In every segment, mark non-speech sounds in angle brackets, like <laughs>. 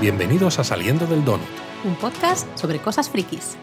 Bienvenidos a Saliendo del Donut. Un podcast sobre cosas frikis.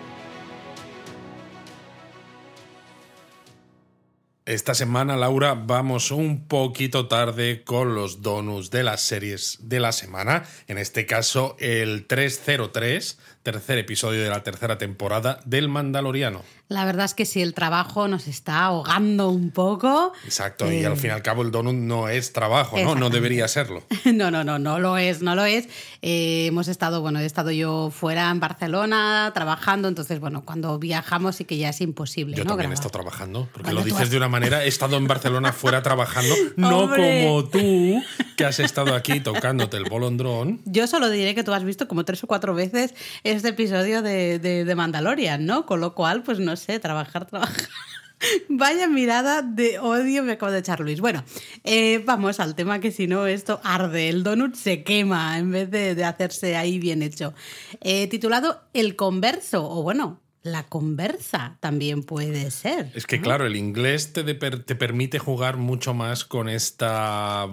Esta semana, Laura, vamos un poquito tarde con los donuts de las series de la semana. En este caso, el 303, tercer episodio de la tercera temporada del Mandaloriano. La verdad es que si el trabajo nos está ahogando un poco. Exacto, y al eh, fin y al cabo el donut no es trabajo, ¿no? No debería serlo. <laughs> No, no, no, no lo es, no lo es. Eh, hemos estado, bueno, he estado yo fuera en Barcelona trabajando, entonces, bueno, cuando viajamos sí que ya es imposible. Yo ¿no? también he estado trabajando, porque lo dices de una manera, he estado en Barcelona fuera trabajando, <laughs> no como tú, que has estado aquí tocándote el bolondrón. Yo solo diré que tú has visto como tres o cuatro veces este episodio de, de, de Mandalorian, ¿no? Con lo cual, pues no sé, trabajar, trabajar. <laughs> Vaya mirada de odio me acabo de echar Luis. Bueno, eh, vamos al tema que si no esto arde, el donut se quema en vez de, hacerse ahí bien hecho. Eh, titulado El converso, o bueno, la conversa también puede ser. Es que claro, el inglés te, te, permite jugar mucho más con esta,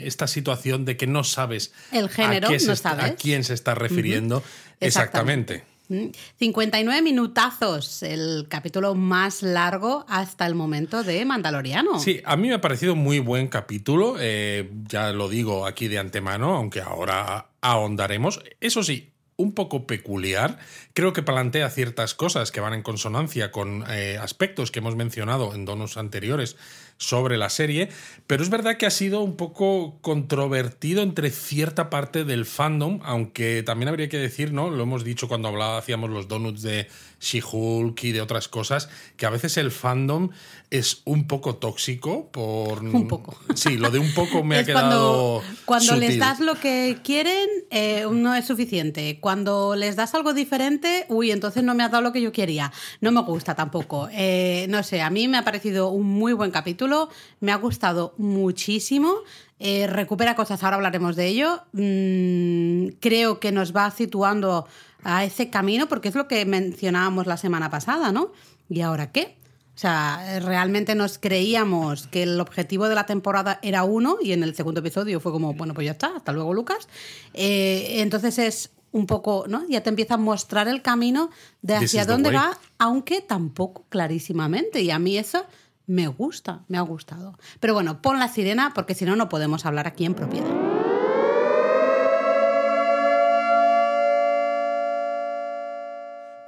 esta situación de que no sabes el género, a, no sabes. a quién se está refiriendo exactamente. 59 minutazos, el capítulo más largo hasta el momento de Mandaloriano. Sí, a mí me ha parecido muy buen capítulo, eh, ya lo digo aquí de antemano, aunque ahora ahondaremos. Eso sí, un poco peculiar. Creo que plantea ciertas cosas que van en consonancia con eh, aspectos que hemos mencionado en donos anteriores sobre la serie, pero es verdad que ha sido un poco controvertido entre cierta parte del fandom, aunque también habría que decir, ¿no? Lo hemos dicho cuando hablaba, hacíamos los donuts de She-Hulk y de otras cosas, que a veces el fandom es un poco tóxico por... <laughs> Un poco. Sí, lo de un poco me <laughs> ha quedado... Cuando, les das lo que quieren, eh, no es suficiente. Cuando les das algo diferente, uy, entonces no me has dado lo que yo quería. No me gusta tampoco. Eh, no sé, a mí me ha parecido un muy buen capítulo, me ha gustado muchísimo. Eh, recupera cosas, ahora hablaremos de ello. Mm, creo que nos va situando a ese camino, porque es lo que mencionábamos la semana pasada, ¿no? ¿Y ahora qué? O sea, realmente nos creíamos que el objetivo de la temporada era uno y en el segundo episodio fue como, bueno, pues ya está, hasta luego Lucas. Eh, entonces es un poco, ¿no? Ya te empieza a mostrar el camino de hacia dónde va, aunque tampoco clarísimamente. Y a mí eso me gusta, me ha gustado. Pero bueno, pon la sirena porque si no, no podemos hablar aquí en propiedad.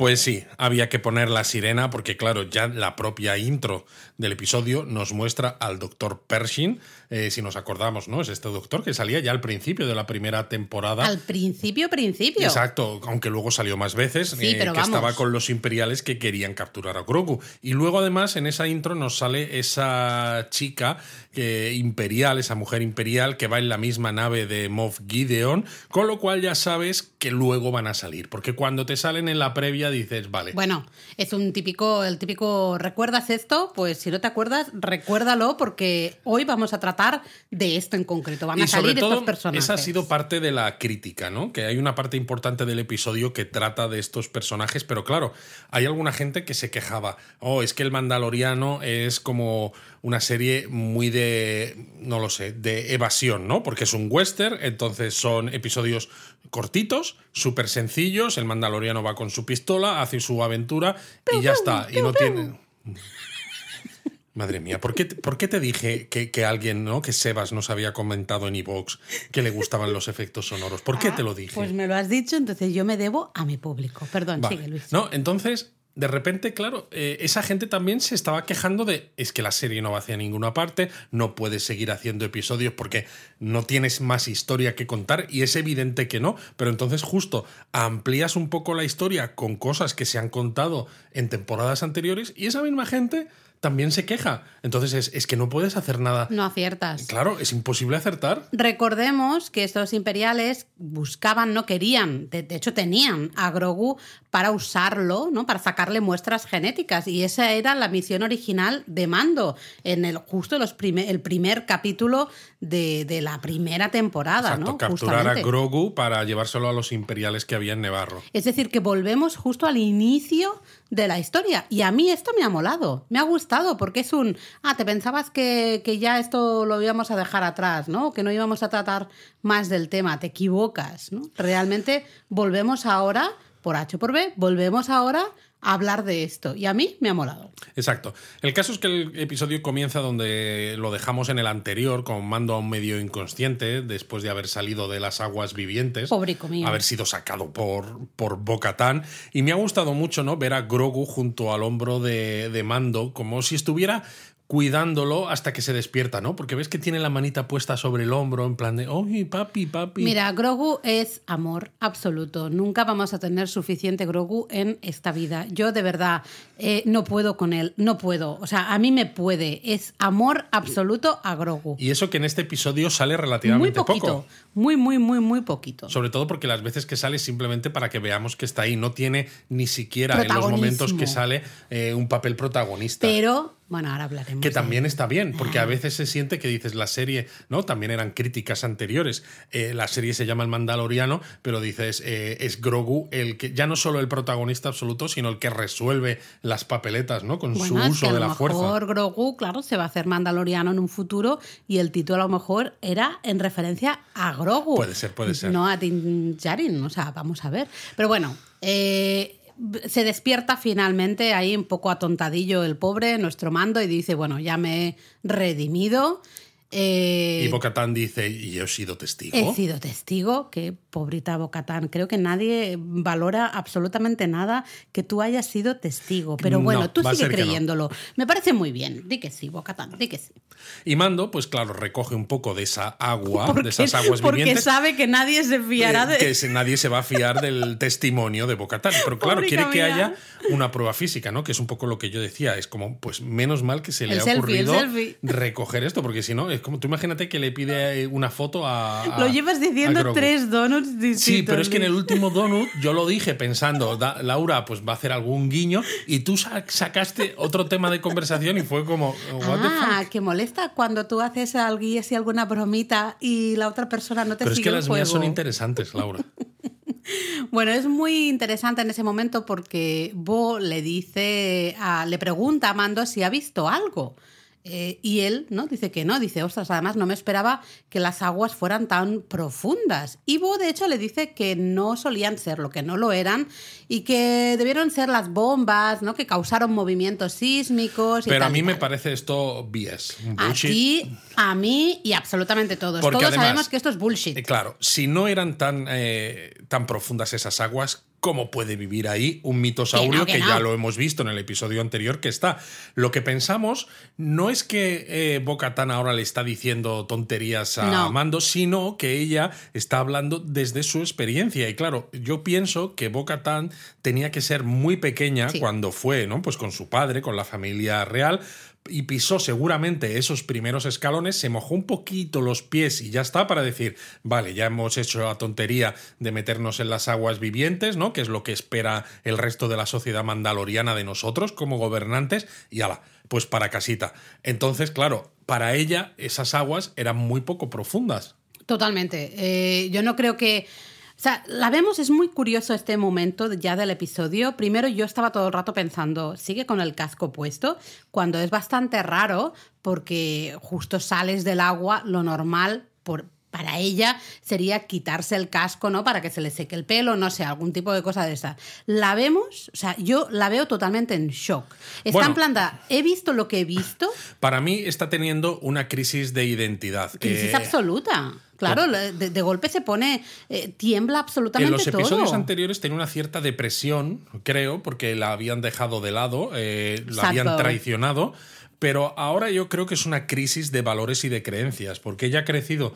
Pues sí, había que poner la sirena porque claro, ya la propia intro del episodio nos muestra al doctor Pershing, eh, si nos acordamos, ¿no? Es este doctor que salía ya al principio de la primera temporada. Al principio, principio. Exacto, aunque luego salió más veces, eh, que estaba con los imperiales que querían capturar a Grogu. Y luego además en esa intro nos sale esa chica eh, imperial, esa mujer imperial que va en la misma nave de Moff Gideon, con lo cual ya sabes que luego van a salir, porque cuando te salen en la previa dices, vale. Bueno, es un típico, el típico, ¿recuerdas esto? Pues si no te acuerdas, recuérdalo porque hoy vamos a tratar de esto en concreto. Van a salir estos personajes. Esa ha sido parte de la crítica, ¿no? Que hay una parte importante del episodio que trata de estos personajes, pero claro, hay alguna gente que se quejaba, oh, es que el Mandaloriano es como una serie muy de, no lo sé, de evasión, ¿no? Porque es un western, entonces son episodios cortitos, súper sencillos, el mandaloriano va con su pistola, hace su aventura y ya está. Y no tiene... <laughs> Madre mía, ¿por qué, ¿por qué te dije que, alguien, ¿no? Que Sebas nos había comentado en Evox que le gustaban los efectos sonoros? ¿Por qué ah, te lo dije? Pues me lo has dicho, entonces yo me debo a mi público. Perdón, sigue Luis. No, entonces de repente, claro, eh, esa gente también se estaba quejando de es que la serie no va hacia ninguna parte, no puedes seguir haciendo episodios porque no tienes más historia que contar y es evidente que no, pero entonces justo amplías un poco la historia con cosas que se han contado en temporadas anteriores y esa misma gente también se queja. Entonces es, que no puedes hacer nada. No aciertas. Claro, es imposible acertar. Recordemos que estos imperiales buscaban, no querían, de, hecho tenían a Grogu para usarlo, ¿no? Para sacarle muestras genéticas. Y esa era la misión original de Mando, en el justo los el primer capítulo de, la primera temporada, ¿no? Capturar a Grogu para llevárselo a los imperiales que había en Nevarro. Es decir, que volvemos justo al inicio de la historia. Y a mí esto me ha molado. Me ha gustado porque es un, ah, te pensabas que, que ya esto lo íbamos a dejar atrás, ¿no? Que no íbamos a tratar más del tema, te equivocas, ¿no? Realmente volvemos ahora, por H por B, volvemos ahora hablar de esto. Y a mí me ha molado. Exacto. El caso es que el episodio comienza donde lo dejamos en el anterior, con mando a un medio inconsciente, después de haber salido de las aguas vivientes. Pobrico mío. Haber sido sacado por, por Bocatán. Y me ha gustado mucho, ¿no? Ver a Grogu junto al hombro de, de Mando, como si estuviera cuidándolo hasta que se despierta, ¿no? Porque ves que tiene la manita puesta sobre el hombro, en plan de, ¡ay, papi, papi! Mira, Grogu es amor absoluto. Nunca vamos a tener suficiente Grogu en esta vida. Yo de verdad eh, no puedo con él, no puedo. O sea, a mí me puede. Es amor absoluto a Grogu. Y eso que en este episodio sale relativamente muy poquito, poco. Muy, muy, muy, muy poquito. Sobre todo porque las veces que sale es simplemente para que veamos que está ahí. No tiene ni siquiera en los momentos que sale eh, un papel protagonista. Pero, bueno, ahora hablaremos. que de- también está bien, porque a veces se siente que dices la serie, ¿no? También eran críticas anteriores. Eh, la serie se llama El Mandaloriano, pero dices, eh, es Grogu el que, ya no solo el protagonista absoluto, sino el que resuelve las papeletas, ¿no? Con Bueno, su uso que a de lo la fuerza. mejor Grogu, claro, se va a hacer mandaloriano en un futuro y el título a lo mejor era en referencia a Grogu. Puede ser, puede ser. No a Din Djarin, o sea, vamos a ver. Pero bueno, eh, se despierta finalmente ahí un poco atontadillo el pobre, nuestro mando, y dice, bueno, ya me he redimido. Eh, Y Bocatán dice, y yo he sido testigo. He sido testigo, que pobrita Bocatán, creo que nadie valora absolutamente nada que tú hayas sido testigo. Pero No, bueno, tú sigue no. creyéndolo. Me parece muy bien. Di que sí, Bocatán, di que sí. Y Mando, pues claro, recoge un poco de esa agua, Porque, de esas aguas porque vivientes. sabe que nadie se fiará eh, de. que nadie se va a fiar del testimonio de Bocatán. Pero claro, quiere que haya una prueba física, ¿no? Que es un poco lo que yo decía. Es como, pues menos mal que se le El ha selfie, ocurrido recoger esto, porque si no, es como tú imagínate que le pide eh, una foto a. a- Lo llevas diciendo tres donuts distintos. Sí, pero es que en el último donut yo lo dije pensando, da- Laura pues va a hacer algún guiño y tú sa- sacaste otro tema de conversación y fue como, what the Ah, fuck? que molesta cuando tú haces algo y así alguna bromita y la otra persona no te Pero es sigue que el las mías son interesantes, Laura. <laughs> Bueno, es muy interesante en ese momento porque Bo le dice, a- le pregunta a Mando si ha visto algo. Eh, y él no dice que no, dice, ostras, además no me esperaba que las aguas fueran tan profundas. Y Bo, de hecho, le dice que no solían serlo, que no lo eran, y que debieron ser las bombas, ¿no? Que causaron movimientos sísmicos. y Pero a mí me parece esto un A ti, a mí y absolutamente todos. Porque todos además- sabemos que esto es bullshit. Eh, Claro, si no eran tan, eh, tan profundas esas aguas, ¿cómo puede vivir ahí un mitosaurio Que que, no, que ya no. lo hemos visto en el episodio anterior que está? Lo que pensamos no es que eh, Bo-Katan ahora le está diciendo tonterías a No. Mando, sino que ella está hablando desde su experiencia. Y claro, yo pienso que Bo-Katan tenía que ser muy pequeña Sí. cuando fue, ¿no? Pues con su padre, con la familia real y pisó seguramente esos primeros escalones, se mojó un poquito los pies y ya está para decir, vale, ya hemos hecho la tontería de meternos en las aguas vivientes, ¿no? Que es lo que espera el resto de la sociedad mandaloriana de nosotros como gobernantes y ala, pues para casita. Entonces, claro, para ella esas aguas eran muy poco profundas. Totalmente. Eh, yo no creo que. O sea, la vemos, es muy curioso este momento ya del episodio. Primero, yo estaba todo el rato pensando, sigue con el casco puesto, cuando es bastante raro, porque justo sales del agua, lo normal por, para ella sería quitarse el casco, ¿no? Para que se le seque el pelo, no sé, algún tipo de cosa de esa. La vemos, o sea, yo la veo totalmente en shock. Está Bueno. en plan, de, he visto lo que he visto, Para mí está teniendo una crisis de identidad. crisis Eh, absoluta. Claro, de, de golpe se pone, eh, tiembla absolutamente En los episodios todo. anteriores tenía una cierta depresión, creo, porque la habían dejado de lado, eh, la habían traicionado, pero ahora yo creo que es una crisis de valores y de creencias, porque ella ha crecido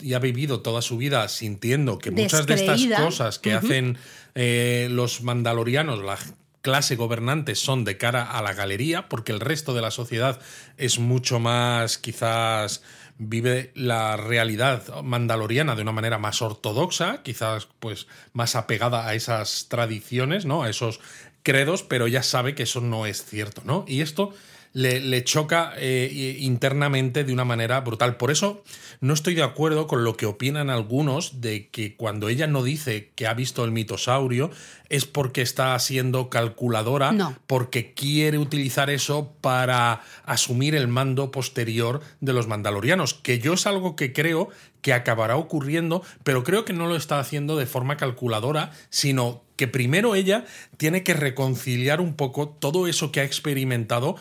y ha vivido toda su vida sintiendo que muchas de estas cosas que hacen eh, los mandalorianos, la clase gobernante, son de cara a la galería, porque el resto de la sociedad es mucho más, quizás vive la realidad mandaloriana de una manera más ortodoxa, quizás pues más apegada a esas tradiciones, ¿no? A esos credos, pero ya sabe que eso no es cierto, ¿no? Y esto le, le choca eh, internamente de una manera brutal. Por eso no estoy de acuerdo con lo que opinan algunos de que cuando ella no dice que ha visto el mitosaurio es porque está siendo calculadora, No. porque quiere utilizar eso para asumir el mando posterior de los mandalorianos, que yo es algo que creo que acabará ocurriendo, pero creo que no lo está haciendo de forma calculadora, sino que primero ella tiene que reconciliar un poco todo eso que ha experimentado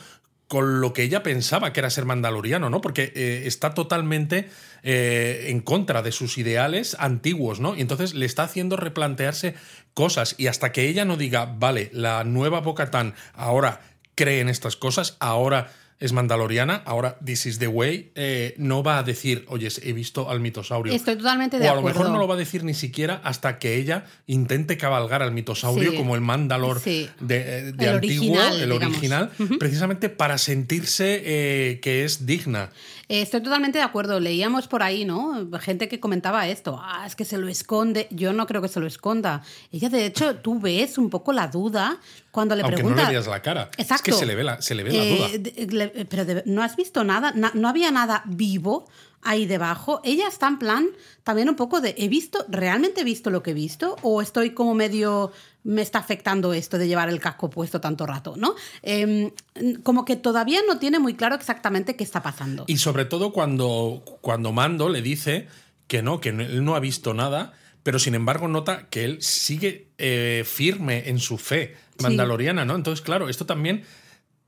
con lo que ella pensaba que era ser mandaloriano, ¿no? Porque eh, está totalmente eh, en contra de sus ideales antiguos, ¿no? Y entonces le está haciendo replantearse cosas y hasta que ella no diga, vale, la nueva Bocatán ahora cree en estas cosas, ahora es mandaloriana, ahora this is the way, eh, no va a decir, oye, he visto al mitosaurio. Estoy totalmente de o a lo acuerdo. mejor no lo va a decir ni siquiera hasta que ella intente cabalgar al mitosaurio Sí. como el Mandalor Sí. de, de El antiguo, original, el digamos. original, precisamente para sentirse eh, que es digna. Eh, Estoy totalmente de acuerdo. Leíamos por ahí, ¿no? Gente que comentaba esto. Ah, es que se lo esconde. Yo no creo que se lo esconda. Ella, de hecho, tú ves un poco la duda cuando le Aunque pregunta. no le veas la cara. Exacto. Es que se le ve la, se le ve la Eh, duda. de- le- pero de- no has visto nada, Na- no había nada vivo ahí debajo. Ella está en plan también un poco de, ¿he visto, realmente he visto lo que he visto? ¿O estoy como medio, me está afectando esto de llevar el casco puesto tanto rato? ¿no? Em, como que todavía no tiene muy claro exactamente qué está pasando. Y sobre todo cuando, cuando Mando le dice que no, que él no ha visto nada, pero sin embargo nota que él sigue eh, firme en su fe mandaloriana, ¿no? Entonces, claro, esto también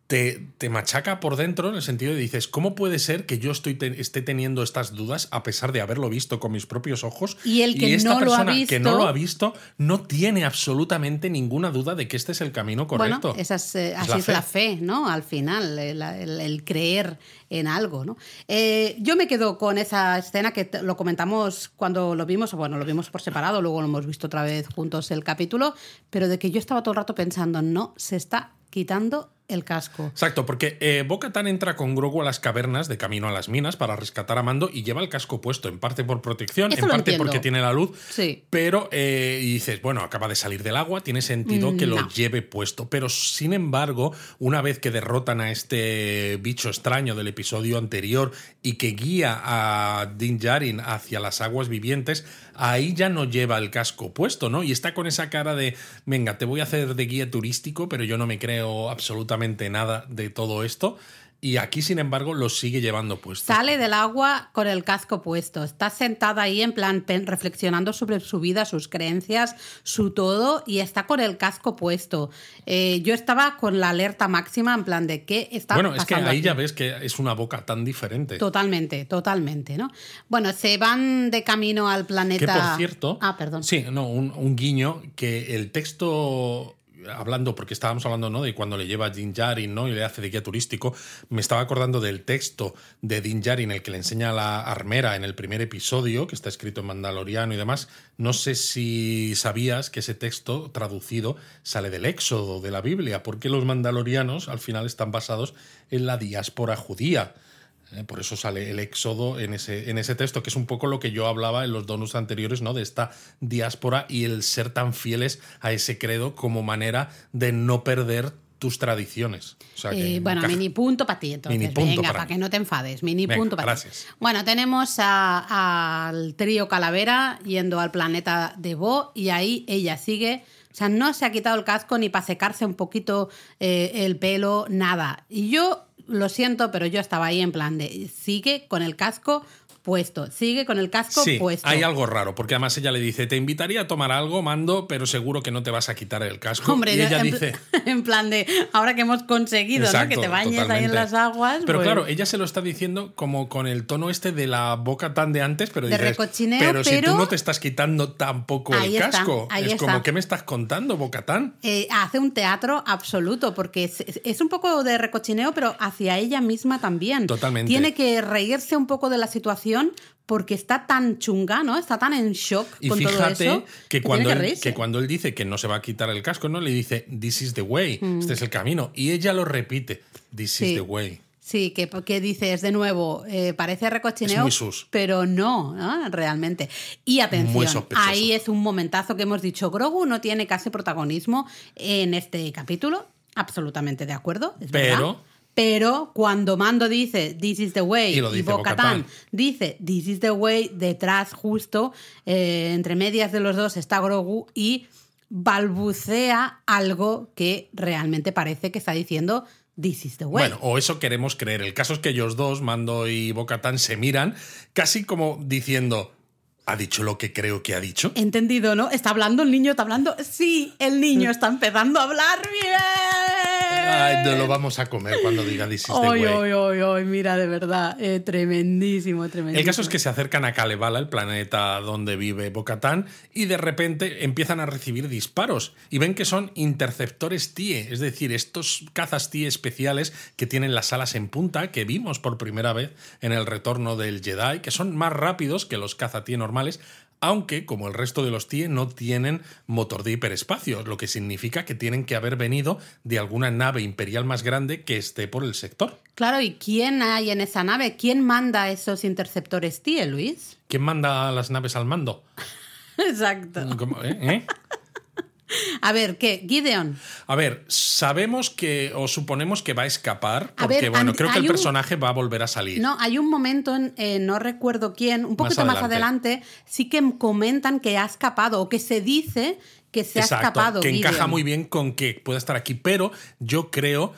te, te machaca por dentro en el sentido de dices, ¿cómo puede ser que yo estoy te- esté teniendo estas dudas a pesar de haberlo visto con mis propios ojos? Y el que esta no lo ha persona que no lo ha visto no tiene absolutamente ninguna duda de que este es el camino correcto. Bueno, esa es, eh, Es así la es fe. la fe, ¿no? Al final, el, el- el creer en algo, ¿no? Eh, yo me quedo con esa escena que lo comentamos cuando lo vimos, o bueno, lo vimos por separado, luego lo hemos visto otra vez juntos el capítulo, pero de que yo estaba todo el rato pensando, no, se está quitando el casco. Exacto, porque eh, Bo-Katan entra con Grogu a las cavernas de camino a las minas para rescatar a Mando y lleva el casco puesto, en parte por protección, Eso en parte entiendo. porque tiene la luz. Sí. Pero eh, y dices, bueno, acaba de salir del agua, tiene sentido que lo No. lleve puesto. Pero sin embargo, una vez que derrotan a este bicho extraño del episodio anterior y que guía a Din Djarin hacia las aguas vivientes, ahí ya no lleva el casco puesto, ¿no? Y está con esa cara de, venga, te voy a hacer de guía turístico, pero yo no me creo absolutamente nada de todo esto. Y aquí, sin embargo, lo sigue llevando puesto. Sale del agua con el casco puesto. Está sentada ahí en plan pen- reflexionando sobre su vida, sus creencias, su todo, y está con el casco puesto. Eh, yo estaba con la alerta máxima en plan de qué está Bueno, pasando. es que ahí aquí? ya ves que es una boca tan diferente. Totalmente, totalmente, ¿no? Bueno, se van de camino al planeta. Que por cierto. Ah, perdón. Sí, no, un, un guiño que el texto. Hablando, porque estábamos hablando ¿no? de cuando le lleva a Din Djarin ¿no? y le hace de guía turístico, me estaba acordando del texto de Din Djarin, el que le enseña la armera en el primer episodio, que está escrito en mandaloriano y demás. No sé si sabías que ese texto traducido sale del éxodo de la Biblia, porque los mandalorianos al final están basados en la diáspora judía. Eh, Por eso sale el éxodo en ese, en ese texto, que es un poco lo que yo hablaba en los donos anteriores, ¿no? De esta diáspora y el ser tan fieles a ese credo como manera de no perder tus tradiciones. O sea, que Eh, bueno, encaja. mini punto para ti, entonces. Mini punto Venga, para que no te enfades. Mini Venga, punto para gracias. ti. Bueno, tenemos al trío Calavera yendo al planeta de Bo y ahí ella sigue. O sea, no se ha quitado el casco ni para secarse un poquito eh, el pelo, nada. Y yo lo siento, pero yo estaba ahí en plan de sigue con el casco puesto, sigue con el casco Sí, puesto. hay algo raro, porque además ella le dice, te invitaría a tomar algo, mando, pero seguro que no te vas a quitar el casco. Hombre, y ella en, dice... <laughs> en plan de ahora que hemos conseguido ¿no? Que te bañes ahí en las aguas. Pero pues- claro, ella se lo está diciendo como con el tono este de la boca tan de antes, pero De dices, recochineo, pero, si tú no te estás quitando tampoco Ahí el está, casco. ahí es está. como, ¿qué me estás contando, Bocatán? Eh, hace un teatro absoluto, porque es, es un poco de recochineo, pero hacia ella misma también. Totalmente. Tiene que reírse un poco de la situación porque está tan chunga, ¿no? Está tan en shock Y con todo fíjate eso. que, cuando tiene él, que cuando él dice que no se va a quitar el casco, no le dice, This is the way, este es el camino. Y ella lo repite, This Mm. Sí. is the way. Sí, que, que dices de nuevo, eh, parece recochineo, pero no, ¿no? realmente. Y atención, ahí es un momentazo que hemos dicho, Grogu no tiene casi protagonismo en este capítulo, absolutamente de acuerdo, es Pero- verdad. Pero cuando Mando dice This is the way Y y, Bo-Katan. dice This is the way, detrás justo, eh, entre medias de los dos está Grogu y balbucea algo que realmente parece que está diciendo This is the way. Bueno, o eso queremos creer. El caso es que ellos dos, Mando y Bocatán, se miran casi como diciendo, ¿ha dicho lo que creo que ha dicho? Entendido, ¿no? ¿Está hablando el niño? ¿Está hablando? Sí, el niño está empezando a hablar bien. Ay, no lo vamos a comer cuando diga This is the way. ay, mira, de verdad, eh, tremendísimo, tremendísimo. El caso es que se acercan a Kalevala, el planeta donde vive Bocatán, y de repente empiezan a recibir disparos. Y ven que son interceptores TIE, es decir, estos cazas TIE especiales que tienen las alas en punta, que vimos por primera vez en el retorno del Jedi, que son más rápidos que los caza TIE normales, aunque, como el resto de los TIE, no tienen motor de hiperespacio, lo que significa que tienen que haber venido de alguna nave imperial más grande que esté por el sector. Claro, ¿y quién hay en esa nave? ¿Quién manda esos interceptores TIE, Luis? ¿Quién manda las naves al mando? <laughs> Exacto. ¿Eh? ¿Eh? A ver, ¿qué? Gideon. A ver, sabemos que o suponemos que va a escapar, A porque ver, bueno, creo que el un- personaje va a volver a salir. No, hay un momento, en, eh, no recuerdo quién, un poquito más adelante. adelante. sí que comentan que ha escapado o que se dice que se ha escapado. que encaja muy bien con que pueda estar aquí, pero yo creo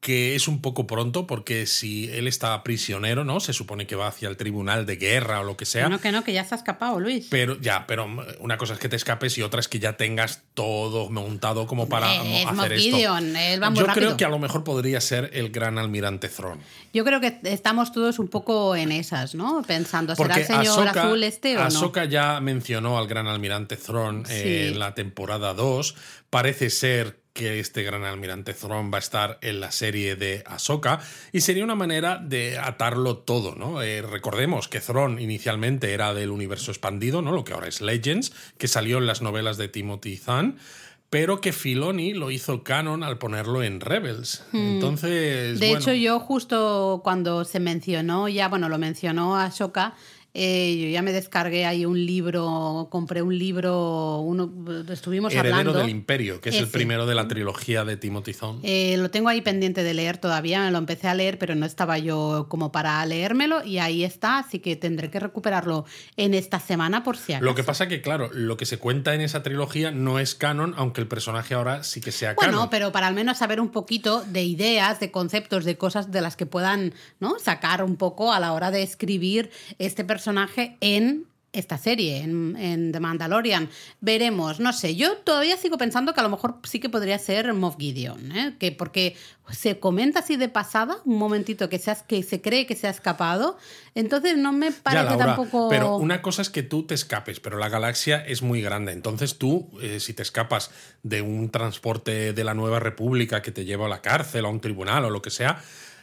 que es un poco pronto porque si él está prisionero, ¿no? Se supone que va hacia el tribunal de guerra o lo que sea. No, que no, que ya se ha escapado, Luis. Pero ya, pero una cosa es que te escapes y otra es que ya tengas todo montado como para es hacer esto. Gideon, él va muy Yo rápido. creo que a lo mejor podría ser el gran almirante Thrawn. Yo creo que estamos todos un poco en esas, ¿no? Pensando, ¿será Porque el señor Ahsoka- azul este o no? Ahsoka ya mencionó al gran almirante Thrawn eh, Sí. en la temporada 2. Parece ser que este gran almirante Thrawn va a estar en la serie de Ahsoka y sería una manera de atarlo todo, ¿no? Eh, recordemos que Thrawn inicialmente era del universo expandido, ¿no? Lo que ahora es Legends, que salió en las novelas de Timothy Zahn, pero que Filoni lo hizo canon al ponerlo en Rebels. Entonces, Hmm. De bueno, hecho, yo justo cuando se mencionó, ya, bueno, lo mencionó Ashoka, eh, yo ya me descargué ahí un libro, compré un libro, uno, estuvimos Heredero hablando. del Imperio, que es el primero de la trilogía de Timothy Zahn. Eh, lo tengo ahí pendiente de leer todavía, me lo empecé a leer, pero no estaba yo como para leérmelo y ahí está, así que tendré que recuperarlo en esta semana por si acaso. Lo que pasa que, claro, lo que se cuenta en esa trilogía no es canon, aunque el personaje ahora sí que sea Bueno, canon. pero para al menos saber un poquito de ideas, de conceptos, de cosas de las que puedan ¿no? sacar un poco a la hora de escribir este personaje en esta serie, en, en The Mandalorian. Veremos, no sé, yo todavía sigo pensando que a lo mejor sí que podría ser Moff Gideon, ¿eh? que porque se comenta así de pasada, un momentito que se, ha- que se cree que se ha escapado, entonces no me Ya, parece Laura, tampoco... Pero una cosa es que tú te escapes, pero la galaxia es muy grande. Entonces tú, eh, si te escapas de un transporte de la Nueva República que te lleva a la cárcel, a un tribunal o lo que sea,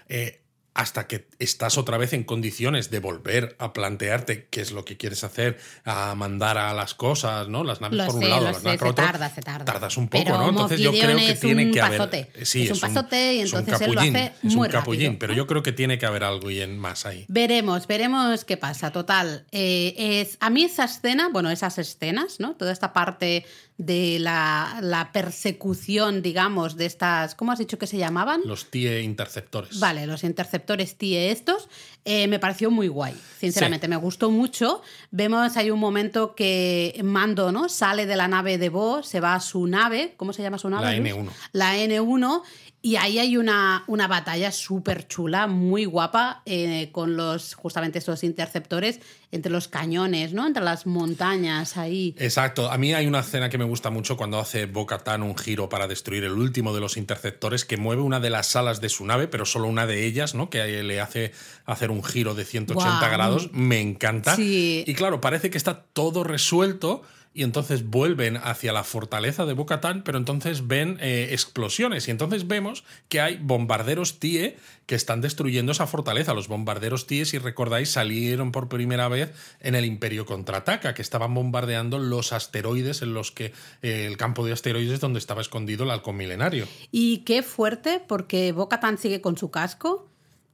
eh, hasta que estás otra vez en condiciones de volver a plantearte qué es lo que quieres hacer, a mandar a las cosas, ¿no? Las naves Lo por sé, un lado, las sé, naves por se otro. tarda, se tarda. Tardas un poco, Pero ¿no? Entonces yo creo que tiene que haber. pasote. Sí, Es un pasote y es un entonces él lo hace es un muy capullín, rápido. pero yo creo que tiene que haber algo y en más ahí. Veremos, veremos qué pasa. Total, eh, es, a mí esa escena, bueno, esas escenas, ¿no? Toda esta parte de la, la persecución, digamos, de estas, ¿cómo has dicho que se llamaban? Los TIE interceptores. Vale, los interceptores TIE estos, eh, me pareció muy guay, sinceramente, me gustó mucho. Vemos, hay un momento que Mando, ¿no? Sale de la nave de Bo, se va a su nave, ¿cómo se llama su nave? La Luis? N1. La N1, y ahí hay una, una batalla súper chula, muy guapa, eh, con los, justamente estos interceptores entre los cañones, ¿no? Entre las montañas ahí. Exacto. A mí hay una escena que me gusta mucho cuando hace Bo-Katan un giro para destruir el último de los interceptores que mueve una de las alas de su nave, pero solo una de ellas, ¿no? Que le hace hacer un giro de 180 Guau. grados. Me encanta. Sí. Y claro, parece que está todo resuelto. Y entonces vuelven hacia la fortaleza de Bo-Katan, pero entonces ven eh, explosiones. Y entonces vemos que hay bombarderos TIE que están destruyendo esa fortaleza. Los bombarderos TIE, si recordáis, salieron por primera vez en el Imperio Contraataca, que estaban bombardeando los asteroides en los que eh, el campo de asteroides donde estaba escondido el halcón milenario. Y qué fuerte, porque Bo-Katan sigue con su casco.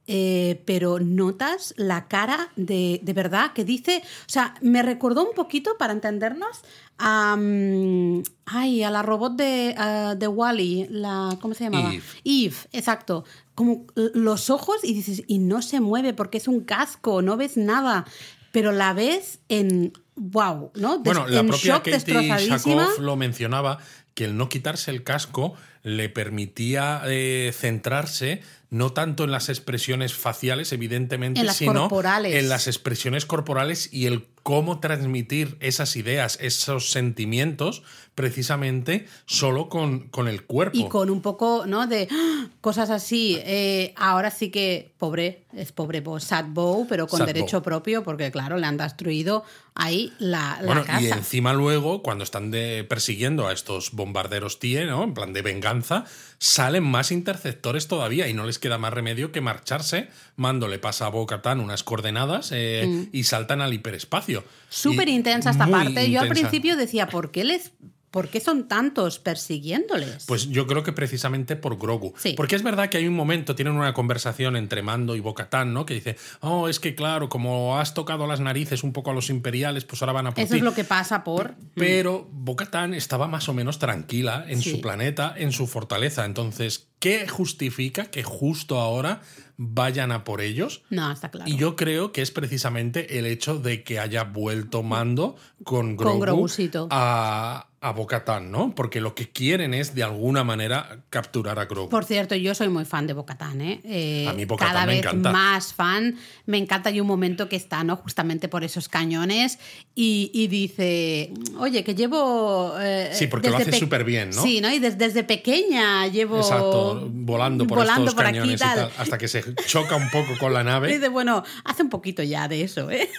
Eh, pero notas la cara de, de verdad que dice, o sea, me recordó un poquito, para entendernos, a, mm, ay, a la robot de, de Wally, la, ¿cómo se llamaba? Eve. Eve, exacto. Como los ojos y dices, y no se mueve porque es un casco, no ves nada, pero la ves en, wow, ¿no? Des- Bueno, la en propia shock, Katie. Shakov lo mencionaba, que el no quitarse el casco le permitía eh, centrarse no tanto en las expresiones faciales, evidentemente, En las sino corporales. en las expresiones corporales y el cómo transmitir esas ideas, esos sentimientos, precisamente solo con, con el cuerpo. Y con un poco, ¿no? De ¡ah! cosas así. Eh, ahora sí que, pobre, es pobre Bo, Sad Bow, pero con Sad derecho Bow. propio, porque claro, le han destruido ahí la, la Bueno, casa. y encima luego, cuando están de- persiguiendo a estos bombarderos TIE, ¿no? En plan de venganza, salen más interceptores todavía y no les queda más remedio que marcharse. Mando le pasa a Bo-Katan unas coordenadas eh, y saltan al hiperespacio. Mm. Súper intensa esta parte. Yo al principio decía, ¿por qué les... ¿Por qué son tantos persiguiéndoles? Pues yo creo que precisamente por Grogu. Sí. Porque es verdad que hay un momento, tienen una conversación entre Mando y Bocatán, ¿no? Que dice, oh, es que claro, como has tocado las narices un poco a los imperiales, pues ahora van a por Eso ti". es lo que pasa por... Pero Bocatán estaba más o menos tranquila en Sí. su planeta, en su fortaleza. Entonces, ¿qué justifica que justo ahora vayan a por ellos? No, está claro. Y yo creo que es precisamente el hecho de que haya vuelto Mando con Grogu Grogucito. a, a Bocatán, ¿no? Porque lo que quieren es de alguna manera capturar a Grogu. Por cierto, yo soy muy fan de Bocatán, ¿eh? Eh, A mí Bo-Katan Cada me vez encanta. más fan. Me encanta y un momento que está, ¿no? Justamente por esos cañones y, y dice, oye, que llevo... eh, Sí, porque lo desde hace pe- súper-bien, ¿no? Sí, ¿no? Y des- desde pequeña llevo... Exacto, volando por volando estos por aquí cañones y tal. tal, hasta que se choca un poco con la Y <laughs> nave. dice, bueno, hace un poquito ya de eso, ¿eh?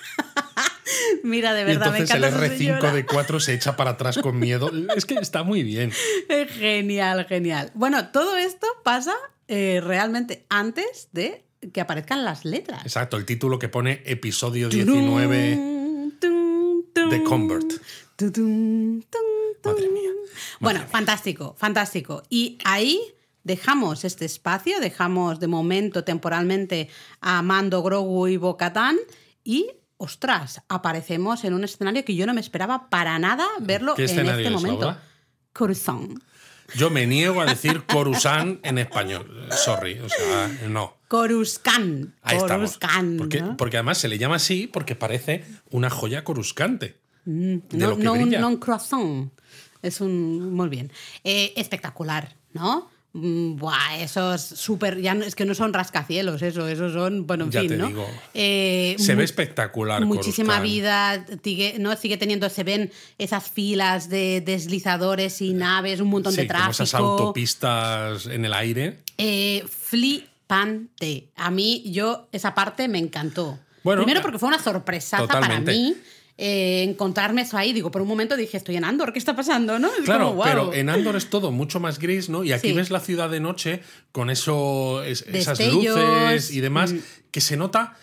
<laughs> Mira, de Y verdad, entonces me el encanta esa señora. R5D4 se echa para atrás con miedo. <laughs> Es que está muy bien. Genial, genial. Bueno, todo esto pasa eh, realmente antes de que aparezcan las letras. Exacto, el título que pone episodio 19. de Convert. Madre mía. Bueno, fantástico, fantástico. Y ahí dejamos este espacio, dejamos de momento temporalmente a Mando, Grogu y Bocatán y, ostras, aparecemos en un escenario que yo no me esperaba para nada verlo ¿Qué en este es momento. Coruscant. Yo me niego a decir Coruscant en español. Sorry, o sea, no. Coruscant. Ahí. Coruscant, Porque, ¿no? porque además se le llama así porque parece una joya coruscante. de no, lo que no un, no un croissant. Es un. Muy bien. Eh, espectacular, ¿no? Mm, Buah, esos súper. Ya no- es que no son rascacielos, eso, esos son. Bueno, en Ya fin, te ¿no? digo. Eh, Se ve espectacular. Muchísima Coruscant. vida, sigue, ¿no? sigue teniendo, se ven esas filas de deslizadores y naves, un montón Sí, de tráfico. esas autopistas en el aire. Eh, flipante. A mí, yo, esa parte me encantó. Bueno, Primero porque fue una sorpresa para mí. Eh, encontrarme eso ahí, digo, por un momento dije, estoy en Andor, ¿qué está pasando? ¿no? Es Claro, pero en Andor es todo mucho más gris, ¿no? Y aquí Sí. ves la ciudad de noche con eso, es- esas luces y demás, mm. que se nota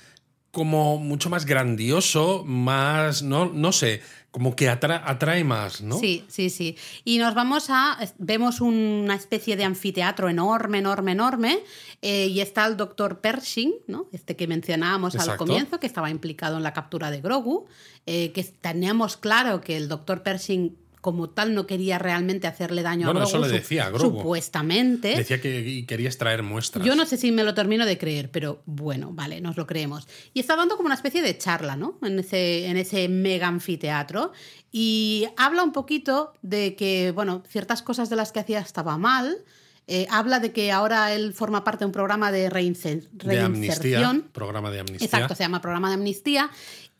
como mucho más grandioso, más, no, no sé, como que atra- atrae más, ¿no? Sí, sí, sí. Y nos vamos a. Vemos una especie de anfiteatro enorme, enorme, enorme. eh, y está el doctor Pershing, ¿no? Este que mencionábamos al comienzo, que estaba implicado en la captura de Grogu. eh, que teníamos claro que el doctor Pershing, como tal, no quería realmente hacerle daño Bueno, a Grogu. eso le decía a Grogu. Supuestamente. Decía que quería extraer muestras. Yo no sé si me lo termino de creer, pero bueno, vale, nos lo creemos. Y está dando como una especie de charla, ¿no? En ese, en ese mega anfiteatro. Y habla un poquito de que, bueno, ciertas cosas de las que hacía estaba mal. Eh, habla de que ahora él forma parte de un programa de, reinse- de amnistía, reinserción. programa de amnistía. Exacto, se llama programa de amnistía.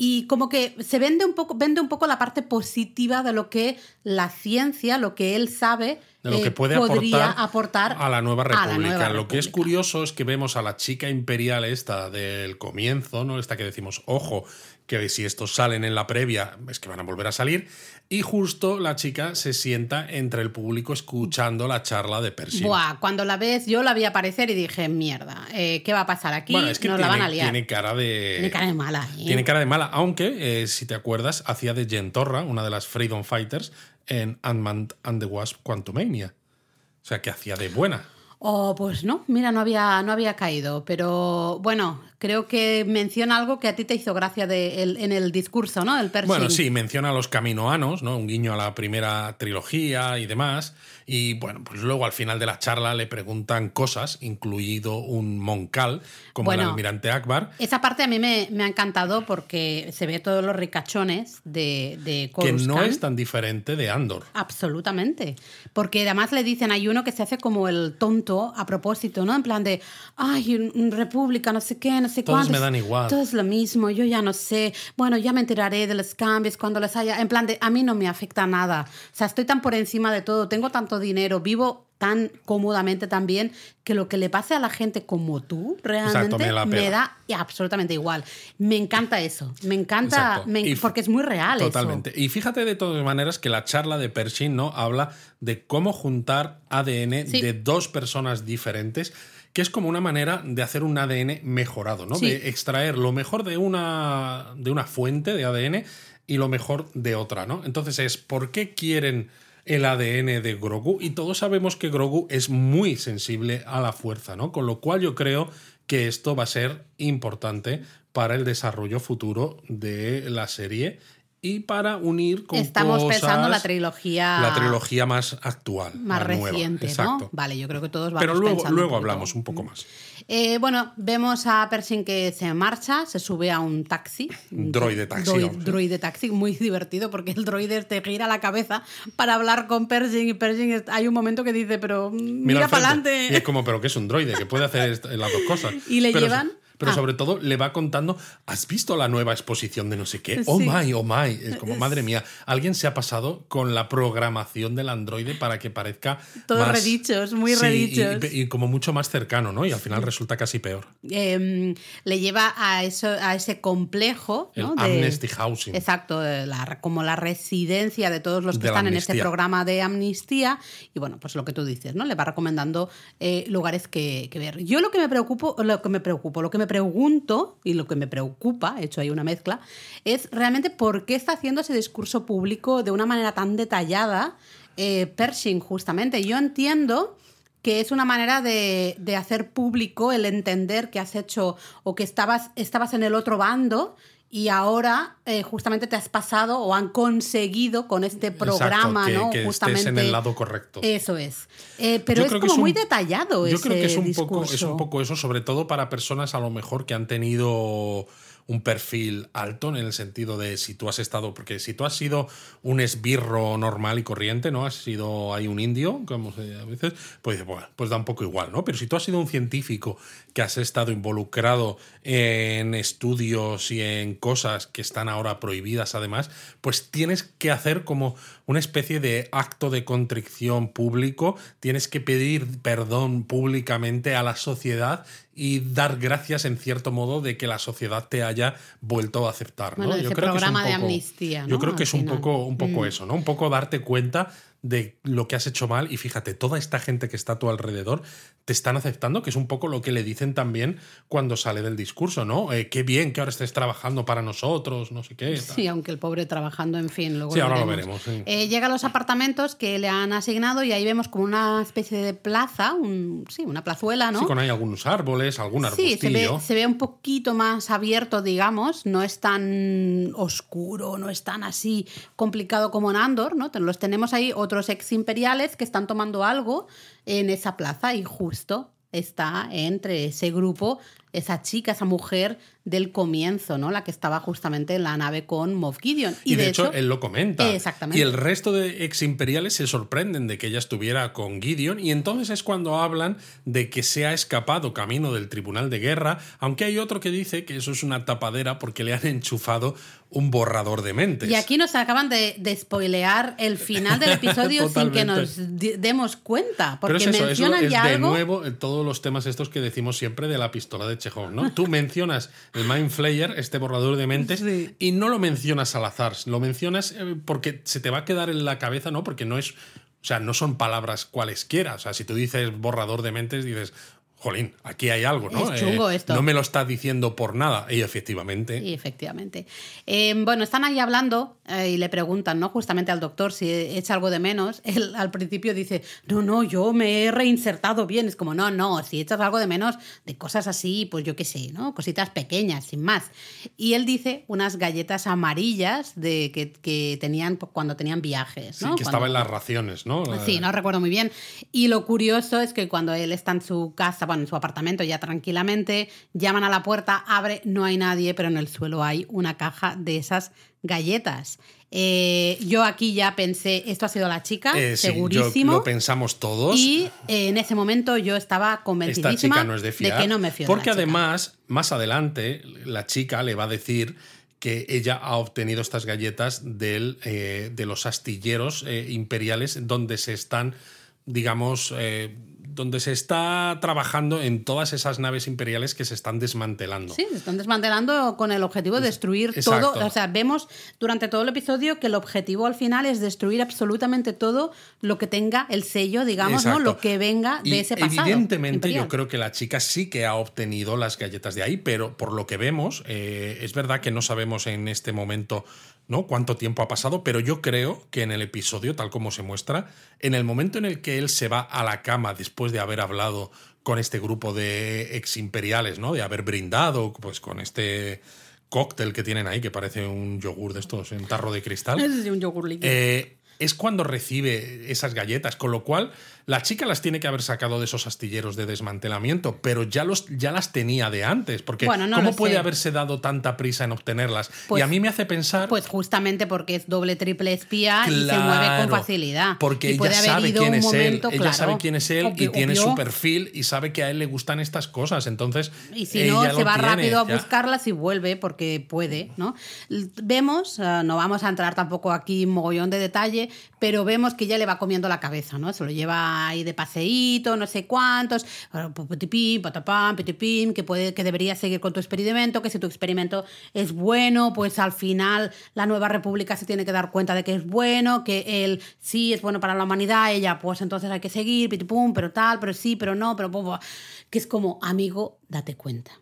Y como que se vende un poco, vende un poco la parte positiva de lo que la ciencia, lo que él sabe, de lo eh, que puede podría aportar, aportar a la nueva la república. nueva lo que es curioso es que vemos a la chica imperial esta del comienzo, ¿no? Esta que decimos, ojo, que si estos salen en la previa, es que van a volver a salir. Y justo la chica se sienta entre el público escuchando la charla de Pershing. Buah, cuando la ves, yo la vi aparecer y dije, mierda, eh, ¿qué va a pasar aquí? bueno, es que Nos tiene, la van a liar. tiene cara de. Tiene cara de mala. ¿eh? Tiene cara de mala, aunque, eh, si te acuerdas, hacía de Gentorra, una de las Freedom Fighters, en Ant-Man and the Wasp Quantumania. O sea, que hacía de buena. Oh, pues no, mira, no había, no había caído. Pero bueno, creo que menciona algo que a ti te hizo gracia de, el- en el discurso, ¿no? El Pershing. Bueno, sí, menciona a los caminoanos, ¿no? Un guiño a la primera trilogía y demás. Y bueno, pues luego al final de la charla le preguntan cosas, incluido un moncal, como el almirante Akbar, Esa parte a mí me, me ha encantado porque se ve todos los ricachones de, de que no es tan diferente de Andor. Absolutamente. Porque además le dicen, hay uno que se hace como el tonto a propósito, ¿no? En plan de, ay, un- un república, no sé qué, no sé Todos cuántos. me dan igual. Todo es lo mismo, yo ya no sé. Bueno, ya me enteraré de los cambios cuando les haya. En plan de, a mí no me afecta nada. O sea, estoy tan por encima de todo, tengo tanto dinero, vivo tan cómodamente también que lo que le pase a la gente como tú realmente me la pela. da absolutamente igual. Me encanta eso, me encanta, Exacto. me- porque es muy real Totalmente. Y fíjate de todas maneras que la charla de Pershing no habla de cómo juntar ADN Sí. de dos personas diferentes, que es como una manera de hacer un ADN mejorado, ¿no? Sí. De extraer lo mejor de una, de una fuente de ADN y lo mejor de otra, ¿no? Entonces es, ¿por qué quieren el ADN de Grogu? Y todos sabemos que Grogu es muy sensible a la fuerza, ¿no? Con lo cual yo creo que esto va a ser importante para el desarrollo futuro de la serie y para unir con Estamos cosas- pensando la trilogía la trilogía más actual más nueva. reciente, Exacto. ¿no? Vale, yo creo que todos vamos pero luego, luego un hablamos un poco más Eh, bueno, vemos a Pershing que se marcha, se sube a un taxi. Un droide taxi, Droid- vamos. droide taxi, muy divertido porque el droide te gira la cabeza para hablar con Pershing y Pershing es- hay un momento que dice, pero mm, mira, para frente. Y es adelante. como, pero que es un droide, que puede hacer <laughs> las dos cosas. Y le Pero- llevan- Pero Ah. sobre todo le va contando, ¿has visto la nueva exposición de no sé qué? Oh Sí. my, oh my. Es como, madre mía, alguien se ha pasado con la programación del androide para que parezca Todos más- redichos, muy Sí, redichos. Y, y como mucho más cercano, ¿no? Y al final resulta casi peor. Eh, le lleva a, eso, a ese complejo. El ¿no? de- Amnesty Housing. Exacto, eh, la- como la residencia de todos los que están en este programa de amnistía. Y bueno, pues lo que tú dices, ¿no? Le va recomendando eh, lugares que, que ver. Yo lo que me preocupo, lo que me preocupo, lo que me pregunto y lo que me preocupa, he hecho ahí una mezcla, es realmente por qué está haciendo ese discurso público de una manera tan detallada eh, Pershing, justamente. Yo entiendo que es una manera de, de hacer público el entender que has hecho o que estabas, estabas en el otro bando y ahora eh, justamente te has pasado o han conseguido con este programa, Exacto, que, ¿no? que justamente. estés en el lado correcto. Eso es. Eh, pero Yo es como es un- muy detallado Yo ese creo que es un, poco, es discurso. un poco eso, sobre todo para personas a lo mejor que han tenido un perfil alto en el sentido de si tú has estado, porque si tú has sido un esbirro normal y corriente, ¿no? Has sido ahí un indio, como se dice a veces, pues, bueno, pues da un poco igual, ¿no? Pero si tú has sido un científico que has estado involucrado en estudios y en cosas que están ahora prohibidas además, pues tienes que hacer como una especie de acto de contrición público, tienes que pedir perdón públicamente a la sociedad y dar gracias en cierto modo de que la sociedad te haya vuelto a aceptar. ¿no? Bueno, ese que es un programa de amnistía, Yo creo que Al es un final. poco, un poco Mm. eso, ¿no? Un poco darte cuenta de lo que has hecho mal y fíjate, toda esta gente que está a tu alrededor te están aceptando, que es un poco lo que le dicen también cuando sale del discurso, ¿no? Eh, qué bien que ahora estés trabajando para nosotros, no sé qué. tal. Sí, aunque el pobre trabajando, en fin, luego Sí, ahora lo veremos, sí. Eh, llega a los apartamentos que le han asignado y ahí vemos como una especie de plaza, un, sí, una plazuela, ¿no? Sí, con ahí algunos árboles, algún Sí, se ve, arbustillo. se ve un poquito más abierto, digamos, no es tan oscuro, no es tan así complicado como en Andor, ¿no? Los tenemos ahí otros ex imperiales que están tomando algo en esa plaza y justo está entre ese grupo esa chica, esa mujer del comienzo, ¿no? La que estaba justamente en la nave con Moff Gideon. Y, de, hecho, él lo comenta. Exactamente. Y el resto de ex imperiales se sorprenden de que ella estuviera con Gideon. Y entonces es cuando hablan de que se ha escapado camino del tribunal de guerra. Aunque hay otro que dice que eso es una tapadera porque le han <laughs> enchufado un borrador de mentes. Y aquí nos acaban de, de spoilear el final del episodio <laughs> sin que nos demos cuenta. Porque Pero es eso, eso mencionan es ya de algo. nuevo eh, todos los temas estos que decimos siempre de la pistola de Chekhov, ¿no? Tú mencionas el Mind Flayer, este borrador de mentes, Sí. y no lo mencionas al azar, lo mencionas eh, porque se te va a quedar en la cabeza, ¿no? Porque no es, o sea, no son palabras cualesquiera, o sea, si tú dices borrador de mentes, dices, jolín, aquí hay algo, ¿no? Es chungo Eh, esto. No me lo está diciendo por nada. Y efectivamente. Y efectivamente. Eh, bueno, están ahí hablando eh, y le preguntan, ¿no? Justamente al doctor si echa algo de menos. <laughs> Él al principio dice, no, no, yo me he reinsertado bien. Es como, no, no, si echas algo de menos de cosas así, pues yo qué sé, ¿no? Cositas pequeñas, sin más. Y él dice unas galletas amarillas de que, que tenían cuando tenían viajes, Sí, ¿no? que Cuando- estaba en las raciones, ¿no? Sí, no recuerdo muy bien. Y lo curioso es que cuando él está en su casa, en su apartamento ya tranquilamente, llaman a la puerta, abre, no hay nadie, pero en el suelo hay una caja de esas galletas. Eh, yo aquí ya pensé, esto ha sido la chica, Eh, sí, yo- segurísimo. lo pensamos todos. y eh, en ese momento yo estaba Esta convencidísima chica no es de fiar. que no me fío de la porque chica. además, más adelante, la chica le va a decir que ella ha obtenido estas galletas del, eh, de los astilleros imperiales donde se están, digamos, donde se está trabajando en todas esas naves imperiales que se están desmantelando. Sí, se están desmantelando con el objetivo de destruir exacto. todo. O sea, vemos durante todo el episodio que el objetivo al final es destruir absolutamente todo lo que tenga el sello, digamos, ¿no? Lo que venga de Y ese pasado. Evidentemente, imperial. yo creo que la chica sí que ha obtenido las galletas de ahí, pero por lo que vemos, eh, es verdad que no sabemos en este momento ¿no? cuánto tiempo ha pasado, pero yo creo que en el episodio, tal como se muestra, en el momento en el que él se va a la cama después de haber hablado con este grupo de ex imperiales, ¿no? De haber brindado, pues con este cóctel que tienen ahí, que parece un yogur de estos en tarro de cristal. Es un yogur líquido. Eh, es cuando recibe esas galletas, con lo cual la chica las tiene que haber sacado de esos astilleros de desmantelamiento, pero ya, los, ya las tenía de antes, porque Bueno, no ¿cómo puede sé. haberse dado tanta prisa en obtenerlas? Pues- y a mí me hace pensar... Pues justamente porque es doble, triple espía y se mueve con facilidad. Porque ella sabe quién es momento, él. Ella claro. sabe quién es él y tiene obvio. su perfil y sabe que a él le gustan estas cosas. Entonces. Y si no, ella se va tiene, rápido a buscarlas y vuelve porque puede, ¿no? Vemos, eh, no vamos a entrar tampoco aquí en mogollón de detalle, pero vemos que ya le va comiendo la cabeza, ¿no? Se lo lleva ahí de paseíto, no sé cuántos, putipín, patapam, pitipín, que, puede, que deberías seguir con tu experimento, que si tu experimento es bueno, pues al final la nueva república se tiene que dar cuenta de que es bueno, que él sí es bueno para la humanidad, ella pues entonces hay que seguir, pitipum, pero tal, pero sí, pero no, pero... Que es como, amigo, date cuenta.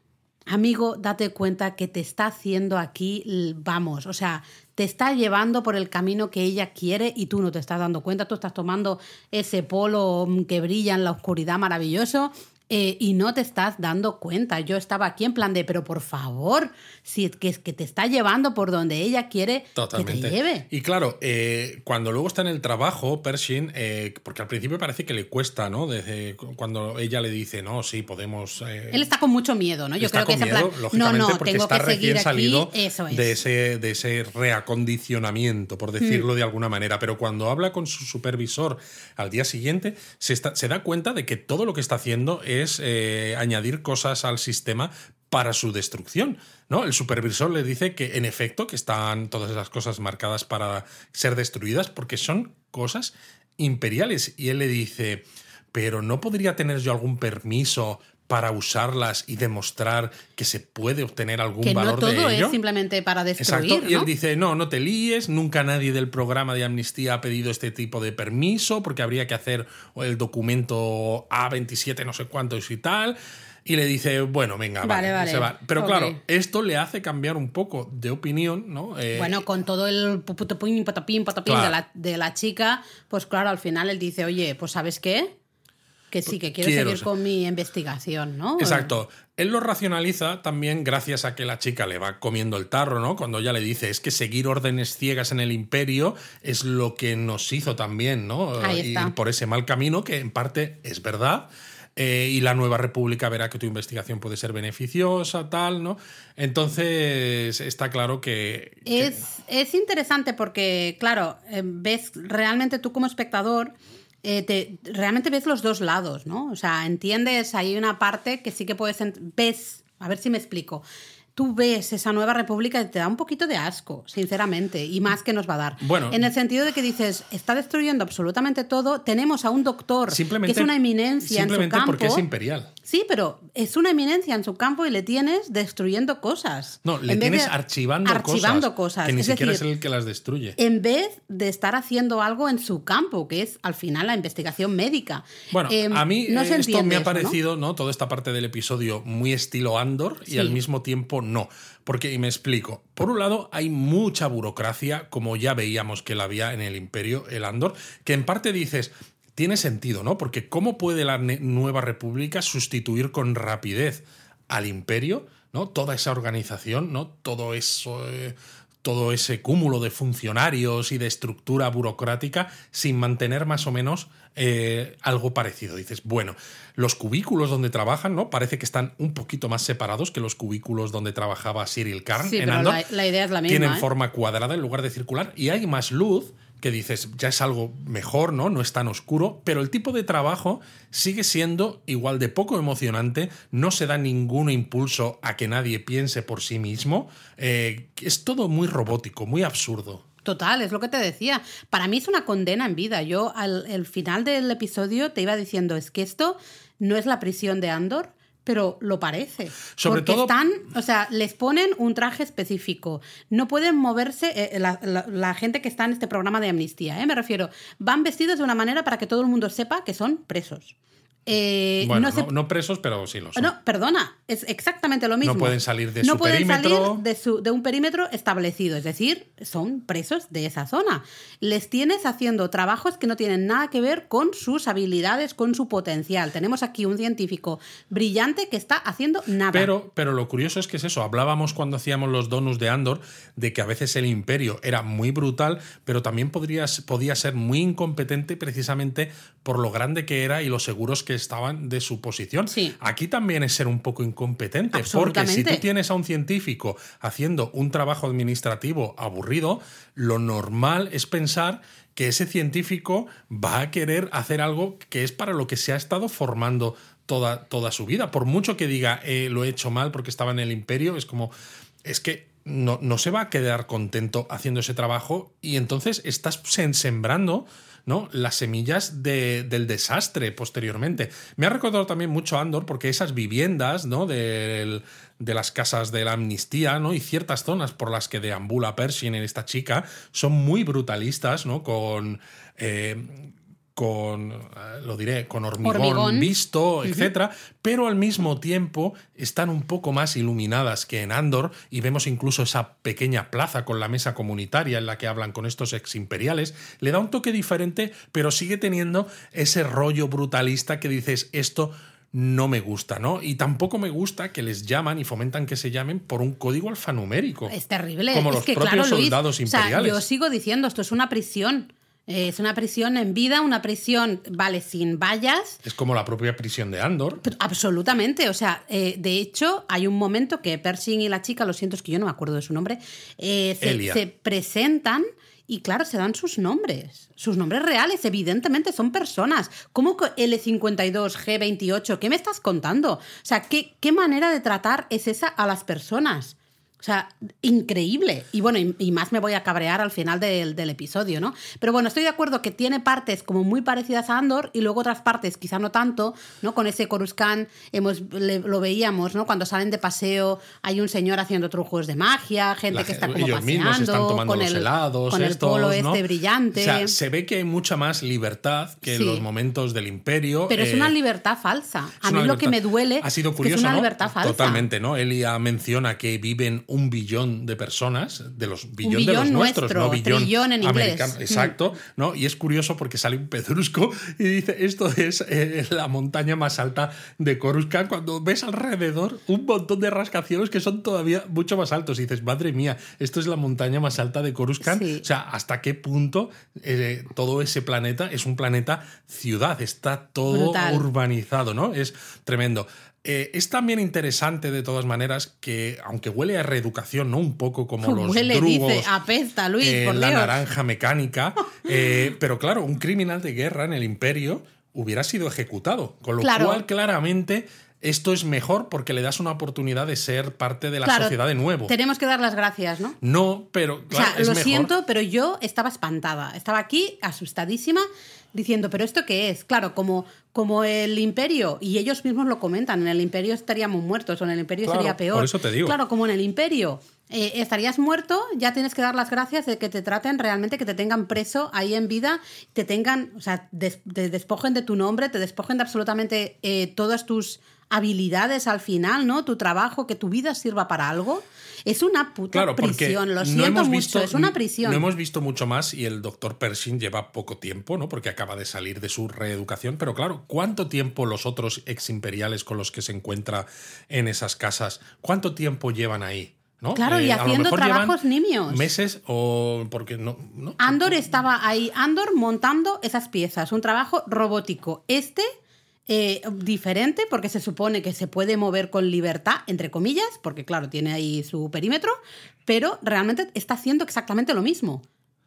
Amigo, date cuenta que te está haciendo aquí, vamos, o sea, te está llevando por el camino que ella quiere y tú no te estás dando cuenta, tú estás tomando ese polo mm, que brilla en la oscuridad maravilloso eh, y no te estás dando cuenta. Yo estaba aquí en plan de, pero por favor, si es que, es que te está llevando por donde ella quiere que te lleve. Y claro, eh, cuando luego está en el trabajo, Pershing, eh, porque al principio parece que le cuesta, ¿no? Desde cuando ella le dice, no, sí, podemos. Él está con mucho miedo, ¿no? Yo está creo que con es en miedo, plan, no, lógicamente, no, porque tengo está que recién salido aquí, eso es. Mm. de, ese, de ese reacondicionamiento, por decirlo de alguna manera. Pero cuando habla con su supervisor al día siguiente, se, está- se da cuenta de que todo lo que está haciendo es eh, añadir cosas al sistema para su destrucción. ¿no? El supervisor le dice que, en efecto, que están todas esas cosas marcadas para ser destruidas porque son cosas imperiales. Y él le dice, pero ¿no podría tener yo algún permiso para usarlas y demostrar que se puede obtener algún Que no valor todo de ello? es simplemente para destruir, Exacto. Y ¿no? él dice, no, no te líes, nunca nadie del programa de amnistía ha pedido este tipo de permiso porque habría que hacer el documento A27 no sé cuántos y tal. Y le dice, bueno, venga, vale, Vale, vale. se va. Pero claro, esto le hace cambiar un poco de opinión, ¿no? Eh, Bueno, con todo el putopín, patapín, patapín Claro. de, la, de la chica, pues claro, al final él dice, oye, pues ¿sabes qué? Que sí, que quiero, Quiero, seguir con mi investigación, ¿no? Exacto. Él lo racionaliza también gracias a que la chica le va comiendo el tarro, ¿no? Cuando ella le dice es que seguir órdenes ciegas en el imperio es lo que nos hizo también, ¿no? Ahí Ir está. por ese mal camino, que en parte es verdad. eh, y la nueva república verá que tu investigación puede ser beneficiosa, tal, ¿no? Entonces está claro que. que- Es, es interesante porque, claro, eh, ves realmente tú como espectador, eh, te, realmente ves los dos lados, ¿no? O sea, entiendes, hay una parte que sí que puedes, ves, a ver si me explico. Tú ves esa nueva república y te da un poquito de asco, sinceramente, y más que nos va a dar. Bueno. en el sentido de que dices, está destruyendo absolutamente todo, tenemos a un doctor simplemente, que es una eminencia en su simplemente campo. porque es imperial. Sí, pero es una eminencia en su campo y le tienes destruyendo cosas. No, le En tienes de- archivando, archivando cosas, cosas. Que ni Es siquiera decir, es el que las destruye. En vez de estar haciendo algo en su campo, que es al final la investigación médica. Bueno, Em, a mí no eh, esto me ha eso, ¿no? parecido, ¿no? Toda esta parte del episodio muy estilo Andor y al mismo tiempo no. Porque, y me explico. Por un lado, hay mucha burocracia, como ya veíamos que la había en el Imperio, el Andor, que en parte dices. Tiene sentido, ¿no? Porque ¿cómo puede la nueva república sustituir con rapidez al imperio, ¿no? Toda esa organización, ¿no? Todo eso, eh, todo ese cúmulo de funcionarios y de estructura burocrática sin mantener más o menos eh, algo parecido. Dices, bueno, los cubículos donde trabajan, ¿no? Parece que están un poquito más separados que los cubículos donde trabajaba Cyril Karn Sí, en pero Andor. la, la idea es la misma. Tienen ¿eh? forma cuadrada en lugar de circular y hay más luz que dices, ya es algo mejor, ¿no? No es tan oscuro, pero el tipo de trabajo sigue siendo igual de poco emocionante, no se da ningún impulso a que nadie piense por sí mismo, eh, es todo muy robótico, muy absurdo. Total, es lo que te decía. Para mí es una condena en vida. Yo al final del episodio te iba diciendo, es que esto no es la prisión de Andor, pero lo parece. Sobre Porque todo- están, o sea, les ponen un traje específico. No pueden moverse eh, la, la- la gente que está en este programa de amnistía, ¿eh? me refiero. Van vestidos de una manera para que todo el mundo sepa que son presos. Eh, bueno, no se- no, no presos, pero sí lo son. no, perdona, es exactamente lo mismo. pueden salir de No su pueden perímetro. salir de, su- de un perímetro establecido, es decir, son presos de esa zona. Les tienes haciendo trabajos que no tienen nada que ver con sus habilidades, con su potencial. Tenemos aquí un científico brillante que está haciendo nada. Pero, pero lo curioso es que es eso. Hablábamos cuando hacíamos los donuts de Andor de que a veces el imperio era muy brutal, pero también podría, podía ser muy incompetente precisamente por lo grande que era y los seguros que estaban de su posición. Sí. Aquí también es ser un poco incompetente, porque si tú tienes a un científico haciendo un trabajo administrativo aburrido, lo normal es pensar que ese científico va a querer hacer algo que es para lo que se ha estado formando toda, toda su vida. Por mucho que diga, "Eh, lo he hecho mal porque estaba en el imperio, es como, es que no, no se va a quedar contento haciendo ese trabajo y entonces estás sem- sembrando ¿no? las semillas de- del desastre posteriormente. Me ha recordado también mucho Andor porque esas viviendas ¿no? del- de las casas de la amnistía ¿no? y ciertas zonas por las que deambula Pershing en esta chica son muy brutalistas, ¿no? con... eh, con, eh, lo diré, con hormigón, Hormigón. visto, etcétera, pero al mismo tiempo están un poco más iluminadas que en Andor y vemos incluso esa pequeña plaza con la mesa comunitaria en la que hablan con estos ex imperiales. Le da un toque diferente, pero sigue teniendo ese rollo brutalista que dices, esto no me gusta, ¿no? Y tampoco me gusta que les llaman y fomentan que se llamen por un código alfanumérico. Es terrible. Como es los que, propios claro, Luis, soldados o sea, imperiales. yo sigo diciendo, esto es una prisión. Es una prisión en vida, una prisión, vale, sin vallas, Es como la propia prisión de Andor. Pero Absolutamente, o sea, eh, de hecho hay un momento que Pershing y la chica, lo siento, es que yo no me acuerdo de su nombre, eh, se, se presentan y claro, se dan sus nombres, sus nombres reales, evidentemente son personas. ¿Cómo que L52, G28? ¿Qué me estás contando? O sea, ¿qué, qué manera de tratar es esa a las personas? O sea, increíble. Y bueno, y, y más me voy a cabrear al final del, del episodio, ¿no? Pero bueno, estoy de acuerdo que tiene partes como muy parecidas a Andor y luego otras partes quizá no tanto, ¿no? Con ese Coruscant hemos, le- lo veíamos, ¿no? Cuando salen de paseo hay un señor haciendo trucos de magia, gente La que está como ellos paseando, mismos están tomando con los el, helados, con el estos, polo ¿no? este brillante. O sea, se ve que hay mucha más libertad que en los momentos del imperio. pero es eh, una libertad falsa. A mí lo que me duele ha sido es curioso, es una ¿no? libertad falsa. Totalmente, ¿no? Elia menciona que viven un billón de personas, de los billón, de los nuestros, nuestro, no billón, trillón en inglés. americano. Mm. Exacto, ¿no? Y es curioso porque sale un pedrusco y dice, esto es eh, la montaña más alta de Coruscant, cuando ves alrededor un montón de rascacielos que son todavía mucho más altos y dices, madre mía, esto es la montaña más alta de Coruscant. Sí. O sea, hasta qué punto eh, todo ese planeta es un planeta ciudad, está todo Brutal. urbanizado, ¿no? Es tremendo. Eh, es también interesante, de todas maneras, que aunque huele a reeducación, ¿no? Un poco como <laughs> los Huele, drugos dice, apesta, Luis, por la Dios. naranja mecánica. <laughs> eh, pero claro, un criminal de guerra en el imperio hubiera sido ejecutado. Con lo Claro. cual, claramente, esto es mejor porque le das una oportunidad de ser parte de la Claro, sociedad de nuevo. Tenemos que dar las gracias, ¿no? No, pero O claro, sea, es lo mejor. siento, pero yo estaba espantada. Estaba aquí asustadísima diciendo, ¿pero esto qué es? Claro, como, como el imperio, y ellos mismos lo comentan, en el imperio estaríamos muertos o en el imperio Claro, sería peor. por eso te digo. Claro, como en el imperio eh, estarías muerto, ya tienes que dar las gracias de que te traten realmente, que te tengan preso ahí en vida, te tengan, o sea, des- te despojen de tu nombre, te despojen de absolutamente eh, todas tus habilidades al final, ¿no? Tu trabajo, que tu vida sirva para algo. Es una puta Claro, prisión, lo no siento hemos mucho, visto, es una prisión. No hemos visto mucho más y el doctor Pershing lleva poco tiempo, ¿no? Porque acaba de salir de su reeducación. Pero claro, ¿cuánto tiempo los otros ex imperiales con los que se encuentra en esas casas, cuánto tiempo llevan ahí? ¿no? Claro, y lo haciendo trabajos nimios. Meses o porque no. no Andor estaba ahí, Andor montando esas piezas, un trabajo robótico. Este, eh, diferente, porque se supone que se puede mover con libertad, entre comillas, porque claro, tiene ahí su perímetro, pero realmente está haciendo exactamente lo mismo.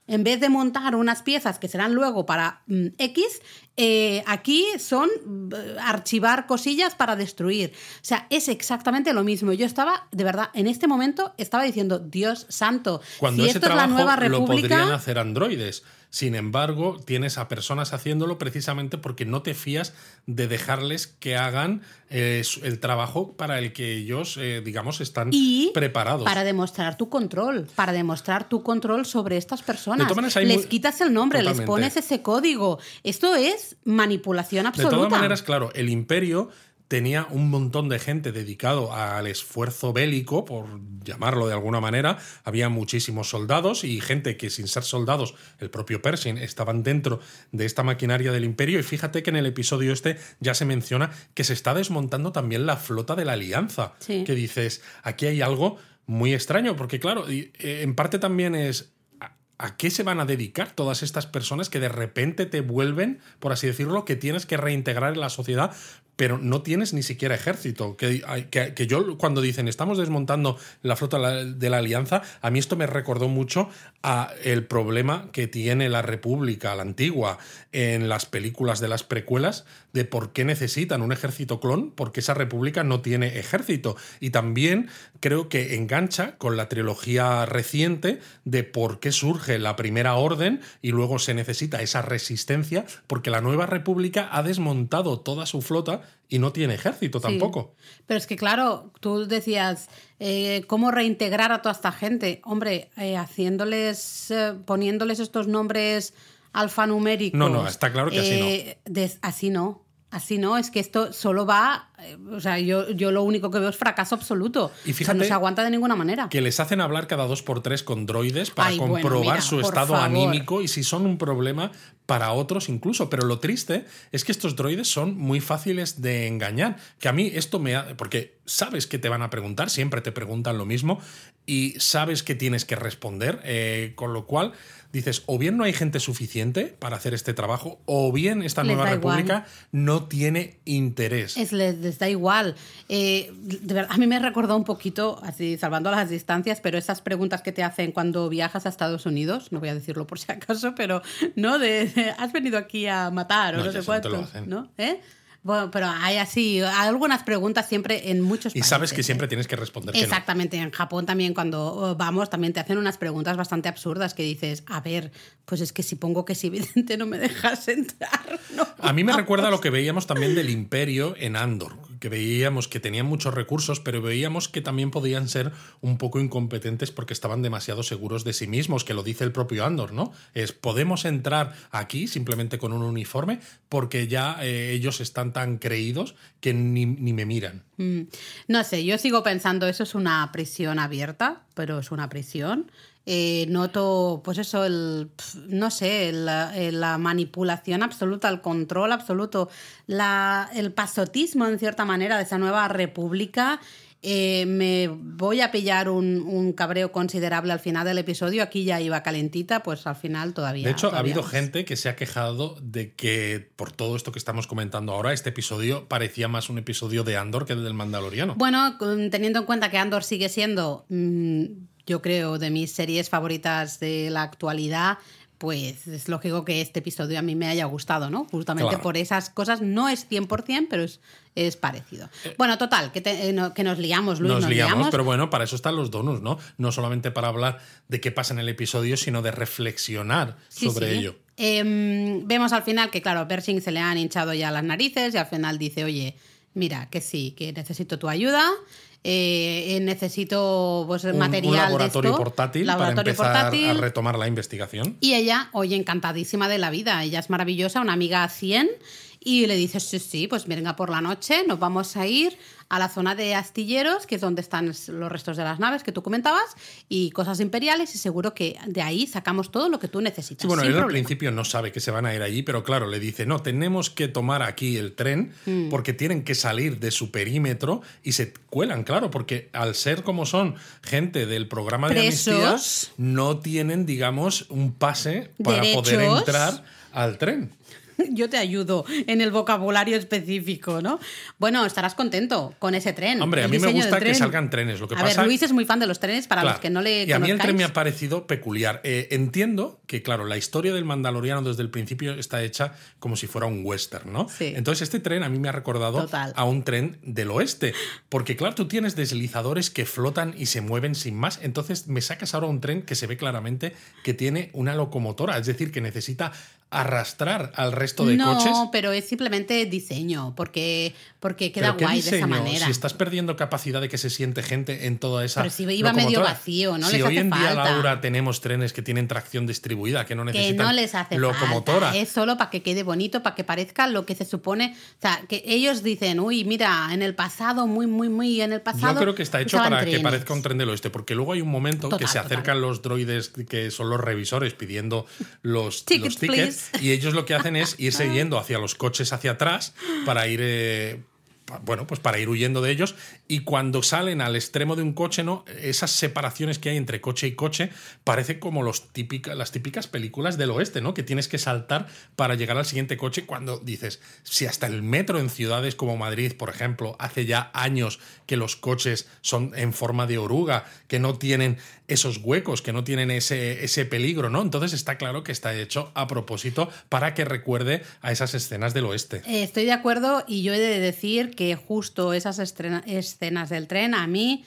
En vez de montar unas piezas que serán luego para mm, X, eh, aquí son mm, archivar cosillas para destruir. O sea, es exactamente lo mismo. Yo estaba, de verdad, en este momento estaba diciendo, Dios santo, Cuando si ese esto es la trabajo nueva lo podrían república... hacer androides. Sin embargo, tienes a personas haciéndolo precisamente porque no te fías de dejarles que hagan eh, el trabajo para el que ellos, eh, digamos, están y preparados. para demostrar tu control, para demostrar tu control sobre estas personas. Maneras, les muy- quitas el nombre, Totalmente. les pones ese código. Esto es manipulación De absoluta. todas maneras, claro, el imperio tenía un montón de gente dedicado al esfuerzo bélico, por llamarlo de alguna manera. Había muchísimos soldados y gente que sin ser soldados, el propio Pershing, estaban dentro de esta maquinaria del imperio. Y fíjate que en el episodio este ya se menciona que se está desmontando también la flota de la alianza. Sí. Que dices, aquí hay algo muy extraño, porque claro, eh, en parte también es... ¿a- ¿A qué se van a dedicar todas estas personas que de repente te vuelven, por así decirlo, que tienes que reintegrar en la sociedad, pero no tienes ni siquiera ejército? Que, que, yo cuando dicen estamos desmontando la flota de la Alianza, a mí esto me recordó mucho a el problema que tiene la República, la antigua, en las películas de las precuelas, de por qué necesitan un ejército clon, porque esa República no tiene ejército. Y también creo que engancha con la trilogía reciente de por qué surge la primera orden y luego se necesita esa resistencia, porque la nueva República ha desmontado toda su flota y no tiene ejército Sí. tampoco. Pero es que, claro, tú decías, eh, ¿cómo reintegrar a toda esta gente? Hombre, eh, haciéndoles, eh, poniéndoles estos nombres alfanuméricos. No, no, está claro que así no. así no. Así no, es que esto solo va. o sea, yo, yo lo único que veo es fracaso absoluto. Y O sea, no se aguanta de ninguna manera. Que les hacen hablar cada dos por tres con droides para Ay, bueno, comprobar mira, su estado favor. anímico y si son un problema para otros incluso. Pero lo triste es que estos droides son muy fáciles de engañar. Que a mí esto me... ha- Porque sabes que te van a preguntar, siempre te preguntan lo mismo y sabes que tienes que responder. eh, con lo cual dices, o bien no hay gente suficiente para hacer este trabajo, o bien esta Les nueva igual. república no tiene interés. Es, les, les da igual. Eh, de verdad, a mí me recordó un poquito, así salvando las distancias, pero esas preguntas que te hacen cuando viajas a Estados Unidos, no voy a decirlo por si acaso, pero no de, de, has venido aquí a matar o No, no, sé cuánto. ¿no? ¿Eh? Bueno, pero hay así, hay algunas preguntas siempre en muchos Y países. sabes que ¿eh? siempre tienes que responder que no. Exactamente, en Japón también cuando eh, vamos también te hacen unas preguntas bastante absurdas que dices, a ver, pues es que si pongo que es evidente no me dejas entrar. No, A mí me vamos. recuerda a lo <laughs> que veíamos también del imperio en Andor, que veíamos que tenían muchos recursos, pero veíamos que también podían ser un poco incompetentes porque estaban demasiado seguros de sí mismos, que lo dice el propio Andor, ¿no? Es, podemos entrar aquí simplemente con un uniforme porque ya eh, ellos están tan creídos que ni, me miran. Mm, No sé, yo sigo pensando, eso es una prisión abierta, pero es una prisión. Eh, noto, pues eso, el, no sé, la, la manipulación absoluta, el control absoluto, la, el pasotismo en cierta manera de esa nueva república. Eh, me voy a pillar un, un cabreo considerable al final del episodio. Aquí ya iba calentita, pues al final todavía. De hecho, ha habido gente que se ha quejado de que por todo esto que estamos comentando ahora, este episodio parecía más un episodio de Andor que el del Mandaloriano. Bueno, teniendo en cuenta que Andor sigue siendo, mm, yo creo, de mis series favoritas de la actualidad, pues es lógico que este episodio a mí me haya gustado, ¿no? Justamente Claro. por esas cosas. No es 100%, pero es, es parecido. Bueno, total, que, te- eh, no- que nos liamos, Luis, nos, nos, liamos, pero bueno, para eso están los donuts, ¿no? No solamente para hablar de qué pasa en el episodio, sino de reflexionar Sí, sobre sí. ello. Em, vemos al final que, claro, a Pershing se le han hinchado ya las narices y al final dice, oye, mira, que sí, que necesito tu ayuda. Eh, necesito pues, Un- material un de laboratorio esto, portátil laboratorio para empezar portátil. a retomar la investigación. Y ella, oye, encantadísima de la vida. Ella es maravillosa, una amiga a 100. Y le dice, sí, sí, pues venga por la noche, nos vamos a ir a la zona de astilleros, que es donde están los restos de las naves que tú comentabas, y cosas imperiales, y seguro que de ahí sacamos todo lo que tú necesitas. Sí, bueno, él al problema". principio no sabe que se van a ir allí, pero claro, le dice, no, tenemos que tomar aquí el tren Mm. porque tienen que salir de su perímetro y se cuelan, claro, porque al ser como son gente del programa de amnistía, Presos. no tienen, digamos, un pase para poder entrar al tren. <laughs> Yo te ayudo en el vocabulario específico, ¿no? Bueno, estarás contento con ese tren. Hombre, a mí me gusta que salgan trenes. Lo que a pasa ver, Luis es muy fan de los trenes, para Claro. los que no le Y a mí el tren me ha parecido peculiar. Eh, entiendo que, claro, la historia del Mandaloriano desde el principio está hecha como si fuera un western, ¿no? Sí. Entonces este tren a mí me ha recordado Total. a un tren del oeste. Porque, claro, tú tienes deslizadores que flotan y se mueven sin más. Entonces me sacas ahora un tren que se ve claramente que tiene una locomotora. Es decir, que necesita arrastrar al resto de no, coches. pero es simplemente diseño, porque, porque queda Pero ¿qué guay de esa manera. Si estás perdiendo capacidad de que se siente gente en toda esa. Pero si iba medio vacío, no si les hoy hace en día, falta. Laura, tenemos trenes que tienen tracción distribuida, que no que necesitan no les hace locomotora. falta. Es solo para que quede bonito, para que parezca lo que se supone. O sea, que ellos dicen, uy, mira, en el pasado, muy, muy, muy en el pasado. Yo creo que está hecho para que trenes". parezca un tren del oeste, porque luego hay un momento Total, que se total. acercan los droides que son los revisores pidiendo los, <laughs> Tickets, los tickets please. Y ellos lo que hacen es irse yendo hacia los coches hacia atrás para ir eh, bueno, pues para ir huyendo de ellos y cuando salen al extremo de un coche, ¿no? Esas separaciones que hay entre coche y coche parece como los típica, las típicas películas del oeste, ¿no? Que tienes que saltar para llegar al siguiente coche cuando dices, si hasta el metro en ciudades como Madrid, por ejemplo, hace ya años que los coches son en forma de oruga, que no tienen esos huecos, que no tienen ese, ese peligro, ¿no? Entonces está claro que está hecho a propósito para que recuerde a esas escenas del oeste. Eh, Estoy de acuerdo y yo he de decir que justo esas escenas del tren a mí,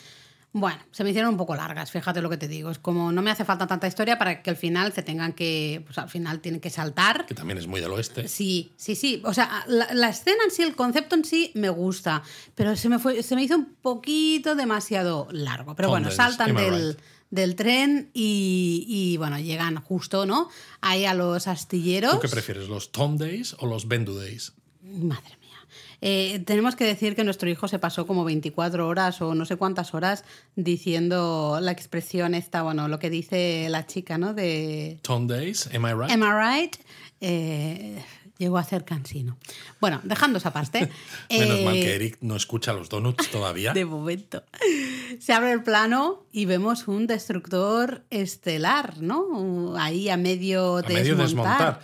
bueno, se me hicieron un poco largas, fíjate lo que te digo. Es como no me hace falta tanta historia para que al final se tengan que, pues al final tienen que saltar. Que también es muy del oeste. Sí, sí, sí. O sea, la, la escena en sí, el concepto en sí me gusta, pero se me, fue, se me hizo un poquito demasiado largo. Pero bueno, Tondes, saltan del, right? del tren y, y, bueno, llegan justo, ¿no? Ahí a los astilleros. ¿Tú qué prefieres, los Tom Days o los Bendu Days? Madre mía. Eh, tenemos que decir que nuestro hijo se pasó como 24 horas o no sé cuántas horas diciendo la expresión esta, bueno, lo que dice la chica, ¿no? De Tom Days, am I right? Am I right? Eh, llegó a ser cansino. Bueno, dejando esa parte. <laughs> Menos mal eh, que Eric no escucha los donuts todavía. <laughs> De momento. Se abre el plano y vemos un destructor estelar, ¿no? Ahí a medio a medio desmontar.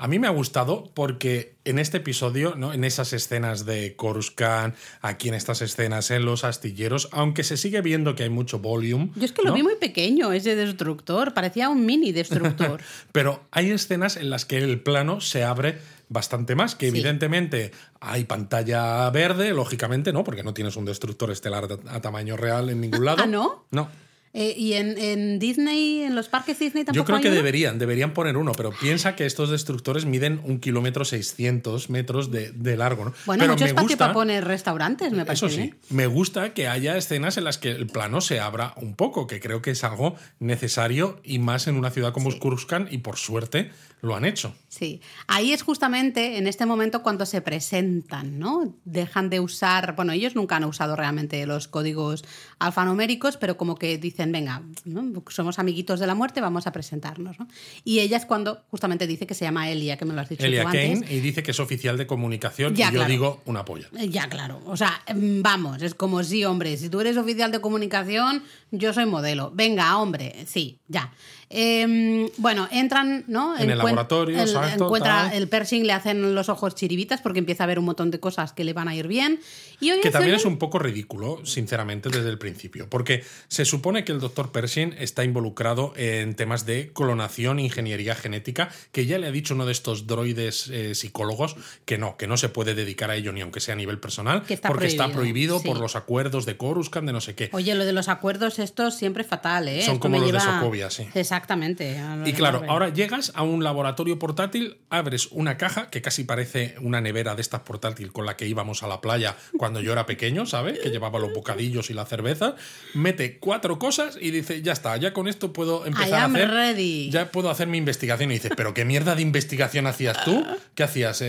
A mí me ha gustado porque en este episodio, ¿no? en esas escenas de Coruscant, aquí en estas escenas en los astilleros, aunque se sigue viendo que hay mucho volume. Yo es que lo vi muy pequeño, ese destructor. Parecía un mini destructor. <laughs> Pero hay escenas en las que el plano se abre bastante más, que Sí. evidentemente hay pantalla verde, lógicamente no, porque no tienes un destructor estelar a a tamaño real en ningún <laughs> lado. ¿Ah, no? No. Eh, ¿Y en, en Disney, en los parques Disney tampoco Yo creo hay que uno? deberían, deberían poner uno, pero piensa que estos destructores miden un kilómetro 600 metros de, de largo, ¿no? Bueno, pero mucho me espacio gusta, para poner restaurantes, me parece Eso sí, bien. me gusta que haya escenas en las que el plano se abra un poco, que creo que es algo necesario y más en una ciudad como Coruscant y por suerte lo han hecho. Sí, ahí es justamente en este momento cuando se presentan, ¿no? Dejan de usar, bueno, ellos nunca han usado realmente los códigos alfanuméricos, pero como que dicen, venga, ¿no? somos amiguitos de la muerte, vamos a presentarnos, ¿no? Y ella es cuando justamente dice que se llama Elia, que me lo has dicho Elia tú antes. Kane y dice que es oficial de comunicación Ya, y yo claro. digo una polla. Ya, claro. O sea, mm, vamos, es como sí, hombre, si tú eres oficial de comunicación, yo soy modelo. Venga, hombre, sí, ya. Eh, bueno, entran, ¿no? En el laboratorio, el- exacto, Encuentra tal. el Pershing, le hacen los ojos chiribitas porque empieza a ver un montón de cosas que le van a ir bien. Y hoy Que también es un poco ridículo, sinceramente, desde el principio. Porque se supone que el doctor Pershing está involucrado en temas de clonación, ingeniería genética, que ya le ha dicho uno de estos droides eh, psicólogos que no, que no se puede dedicar a ello ni aunque sea a nivel personal, porque está prohibido por los acuerdos de Coruscant, de no sé qué. Oye, lo de los acuerdos estos siempre fatal, ¿eh? Son como los de Sokovia, sí. Exactamente. Y claro, ahora llegas a un laboratorio portátil, abres una caja que casi parece una nevera de estas portátil con la que íbamos a la playa cuando yo era pequeño, ¿sabes? Que llevaba los bocadillos y la cerveza, mete cuatro cosas y dice, ya está, ya con esto puedo empezar a hacer... Ready. Ya puedo hacer mi investigación. Y dices, ¿pero qué mierda de investigación hacías tú? ¿Qué hacías?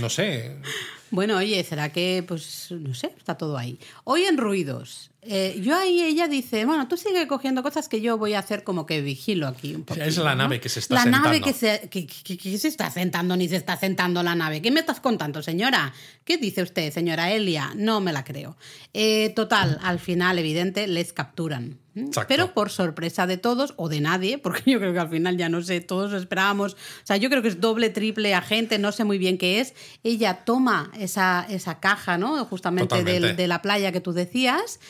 no sé. Bueno, oye, ¿será que, pues, no sé, está todo ahí? Hoy en Ruidos, eh, yo ahí ella dice, bueno, tú sigue cogiendo cosas que yo voy a hacer como que vigilo aquí un poco. Es la nave que se está la sentando. La nave que se, que, se está sentando ni se está sentando la nave. ¿Qué me estás contando, señora? ¿Qué dice usted, señora Elia? No me la creo. Eh, total, al final, evidente, les capturan. Pero por sorpresa de todos o de nadie, <laughs> porque yo creo que al final ya no sé, todos esperábamos. O sea, yo creo que es doble, triple agente, no sé muy bien qué es. Ella toma esa, esa caja, ¿no? Justamente de la playa que tú decías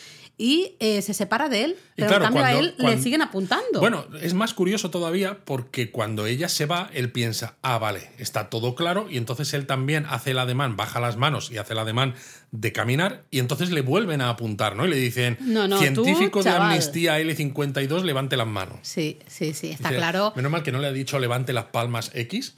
y eh, se separa de él, pero en cambio a él le siguen apuntando. Bueno, es más curioso todavía porque cuando ella se va, él piensa, ah, vale, está todo claro, y entonces él también hace el ademán, baja las manos y hace el ademán de caminar, y entonces le vuelven a apuntar, ¿no? Y le dicen, científico de amnistía L52, levante las manos. Sí, sí, sí, está claro. Menos mal que no le ha dicho levante las palmas X.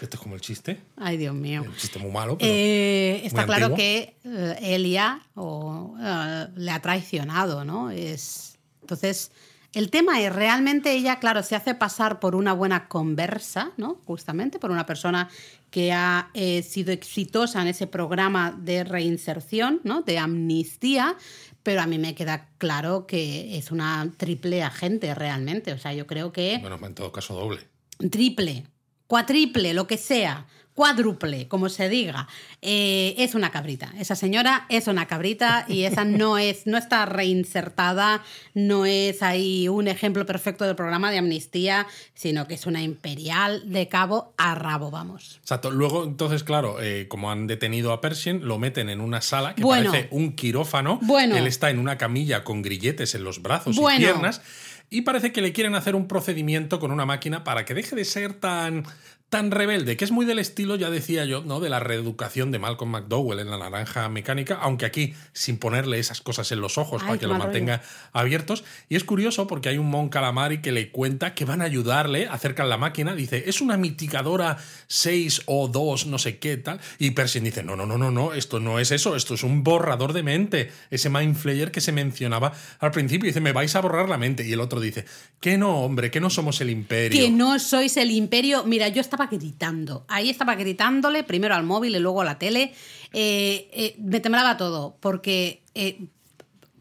Esto es como el chiste. Ay, Dios mío. Un chiste muy malo. Eh, está claro que eh, Elia eh, le ha traicionado, ¿no? Es, entonces, el tema es, realmente ella, claro, se hace pasar por una buena conversa, ¿no? Justamente, por una persona que ha sido exitosa en ese programa de reinserción, ¿no? De amnistía, pero a mí me queda claro que es una triple agente realmente. O sea, yo creo que... Bueno, en todo caso doble. Triple, cuatriple, lo que sea, cuádruple, como se diga, eh, es una cabrita. Esa señora es una cabrita y esa <laughs> no es, no está reinsertada, no es ahí un ejemplo perfecto del programa de amnistía, sino que es una imperial de cabo a rabo, vamos. Exacto. Luego, entonces, claro, eh, como han detenido a Pershing, lo meten en una sala que parece un quirófano. Bueno. Él está en una camilla con grilletes en los brazos y piernas y parece que le quieren hacer un procedimiento con una máquina para que deje de ser tan tan rebelde, que es muy del estilo, ya decía yo, ¿no? De la reeducación de Malcolm McDowell en la naranja mecánica, aunque aquí sin ponerle esas cosas en los ojos para que lo mantenga abiertos. Y es curioso porque hay un Mon Calamari que le cuenta que van a ayudarle, acercan la máquina, dice, es una mitigadora 6 o 2, no sé qué tal. Y Pershing dice, no, no, no, no, no, esto no es eso, esto es un borrador de mente. Ese Mind Flayer que se mencionaba al principio, dice, me vais a borrar la mente. Y el otro dice, que no, hombre, que no somos el imperio. Que no sois el imperio. Mira, yo estaba gritando. Ahí estaba gritándole, primero al móvil y luego a la tele. Eh, eh, me temblaba todo, porque eh,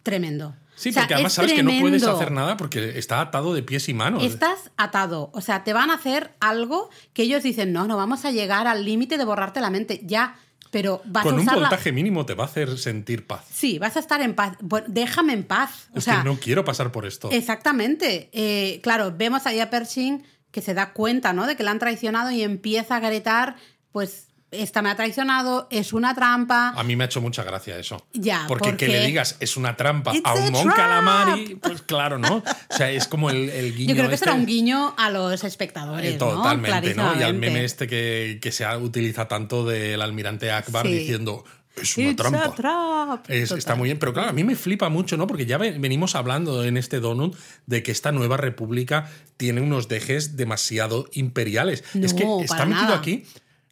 tremendo. Sí, porque además sabes que no puedes hacer nada porque está atado de pies y manos. Estás atado. O sea, te van a hacer algo que ellos dicen, no, no vamos a llegar al límite de borrarte la mente. Ya, pero vas Con a un voltaje mínimo te va a hacer sentir paz. Sí, vas a estar en paz. déjame en paz. es que no quiero pasar por esto. Exactamente. claro, vemos ahí a Pershing que se da cuenta, ¿no? De que la han traicionado y empieza a gritar, pues esta me ha traicionado, es una trampa. A mí me ha hecho mucha gracia eso. Ya, porque, que le digas es una trampa a un Mon Calamari, pues claro, ¿no? O sea, es como el, guiño. Yo creo que este... será un guiño a los espectadores. Eh, totalmente, ¿no? Y al meme este que, que se utiliza tanto del almirante Akbar diciendo es una trampa. está muy bien, pero claro, a mí me flipa mucho, ¿no? Porque ya venimos hablando en este donut de que esta nueva república tiene unos dejes demasiado imperiales. es que está metido aquí,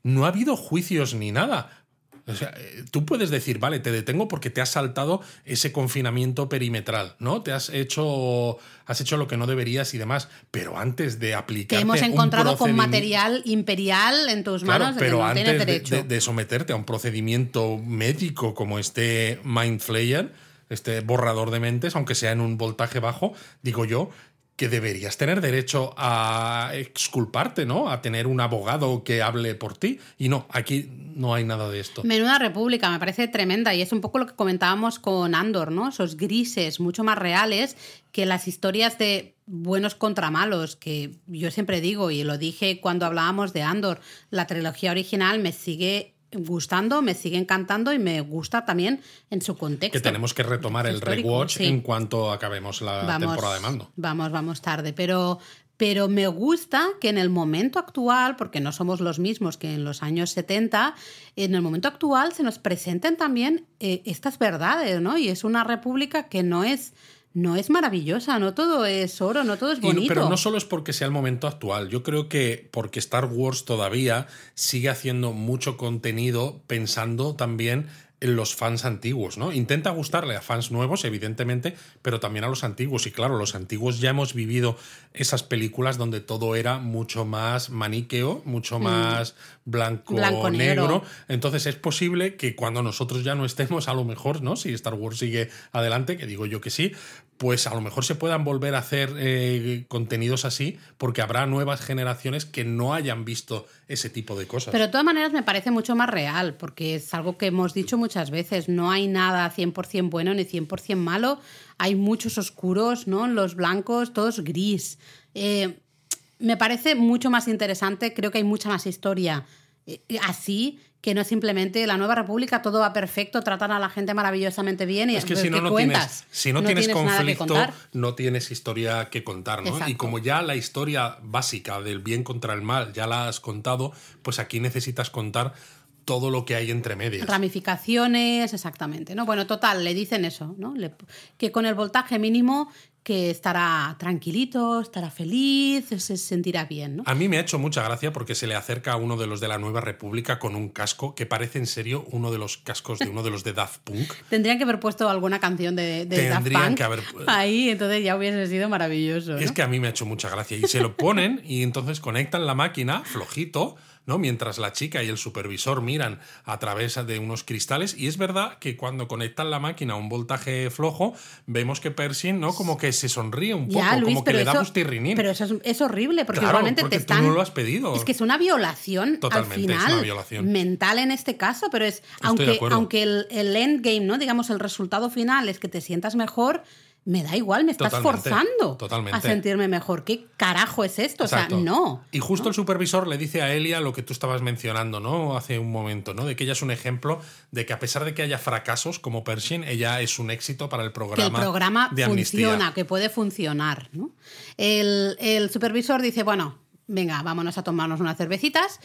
no ha habido juicios ni nada. O sea, eh, tú puedes decir, vale, te detengo porque te has saltado ese confinamiento perimetral, ¿no? Te has hecho, has hecho lo que no deberías y demás. Pero antes de aplicar. Te hemos encontrado con material imperial en tus manos. pero no antes de, de, someterte a un procedimiento médico como este Mind Flayer, este borrador de mentes, aunque sea en un voltaje bajo, digo yo, que deberías tener derecho a exculparte, ¿no? A tener un abogado que hable por ti. Y no, aquí no hay nada de esto. Menuda república, me parece tremenda. Y es un poco lo que comentábamos con Andor, ¿no? Esos grises mucho más reales que las historias de buenos contra malos, que yo siempre digo, y lo dije cuando hablábamos de Andor, la trilogía original me sigue gustando, me sigue encantando y me gusta también en su contexto. Que tenemos que retomar el rewatch sí. en cuanto acabemos la temporada de mando. Vamos, vamos tarde, pero, pero me gusta que en el momento actual, porque no somos los mismos que en los años 70, en el momento actual se nos presenten también eh, estas verdades, ¿no? Y es una república que no es no es maravillosa, no todo es oro, no todo es Y- bonito. pero no solo es porque sea el momento actual, yo creo que porque Star Wars todavía sigue haciendo mucho contenido pensando también en los fans antiguos, ¿no? Intenta gustarle a fans nuevos, evidentemente, pero también a los antiguos. Y claro, los antiguos ya hemos vivido esas películas donde todo era mucho más maniqueo, mucho más blanco, Mm. Blanco-negro. negro. Entonces es posible que cuando nosotros ya no estemos, a lo mejor, ¿no? Si Star Wars sigue adelante, que digo yo que sí, pues a lo mejor se puedan volver a hacer eh, contenidos así, porque habrá nuevas generaciones que no hayan visto ese tipo de cosas. Pero de todas maneras me parece mucho más real, porque es algo que hemos dicho muchas veces, no hay nada 100% bueno ni 100% malo, hay muchos oscuros, ¿no? Los blancos, todos gris. Eh, me parece mucho más interesante, creo que hay mucha más historia eh, así que no simplemente la nueva república, todo va perfecto, tratan a la gente maravillosamente bien y es que ¿qué si no, no cuentas? tienes, si no tienes conflicto, no tienes historia que contar, ¿no? Y como ya la historia básica del bien contra el mal ya la has contado, pues aquí necesitas contar todo lo que hay entre medias. Ramificaciones, exactamente. ¿no? Bueno, total, le dicen eso, ¿no? Le- que con el voltaje mínimo que estará tranquilito, estará feliz, se sentirá bien, ¿no? A mí me ha hecho mucha gracia porque se le acerca a uno de los de la Nueva República con un casco que parece en serio uno de los cascos de uno de los de Daft Punk. <laughs> Tendrían que haber puesto alguna canción de, de Daft Punk que haber- ahí, entonces ya hubiese sido maravilloso. ¿no? Es que a mí me ha hecho mucha gracia. Y se lo ponen y entonces conectan la máquina flojito, ¿no? Mientras la chica y el supervisor miran a través de unos cristales. Y es verdad que cuando conectan la máquina a un voltaje flojo, vemos que Pershing, ¿no? Como que se sonríe un poco, Ya, Luis, como que le da eso, pero eso es, es horrible, porque Claro, igualmente porque te tú están. no lo has pedido. Es que es una violación Totalmente, al es final. una violación. Mental en este caso, pero es. Aunque, aunque el, el endgame, ¿no? Digamos, el resultado final es que te sientas mejor. Me da igual, me estás Totalmente, forzando totalmente. a sentirme mejor. ¿Qué carajo es esto? Exacto. O sea, no. Y justo el supervisor le dice a Elia lo que tú estabas mencionando, ¿no? Hace un momento, ¿no? De que ella es un ejemplo de que a pesar de que haya fracasos como Pershing, ella es un éxito para el que el programa, programa de amnistía. funciona, que puede funcionar. ¿no? El, el supervisor dice, bueno, venga, vámonos a tomarnos unas cervecitas.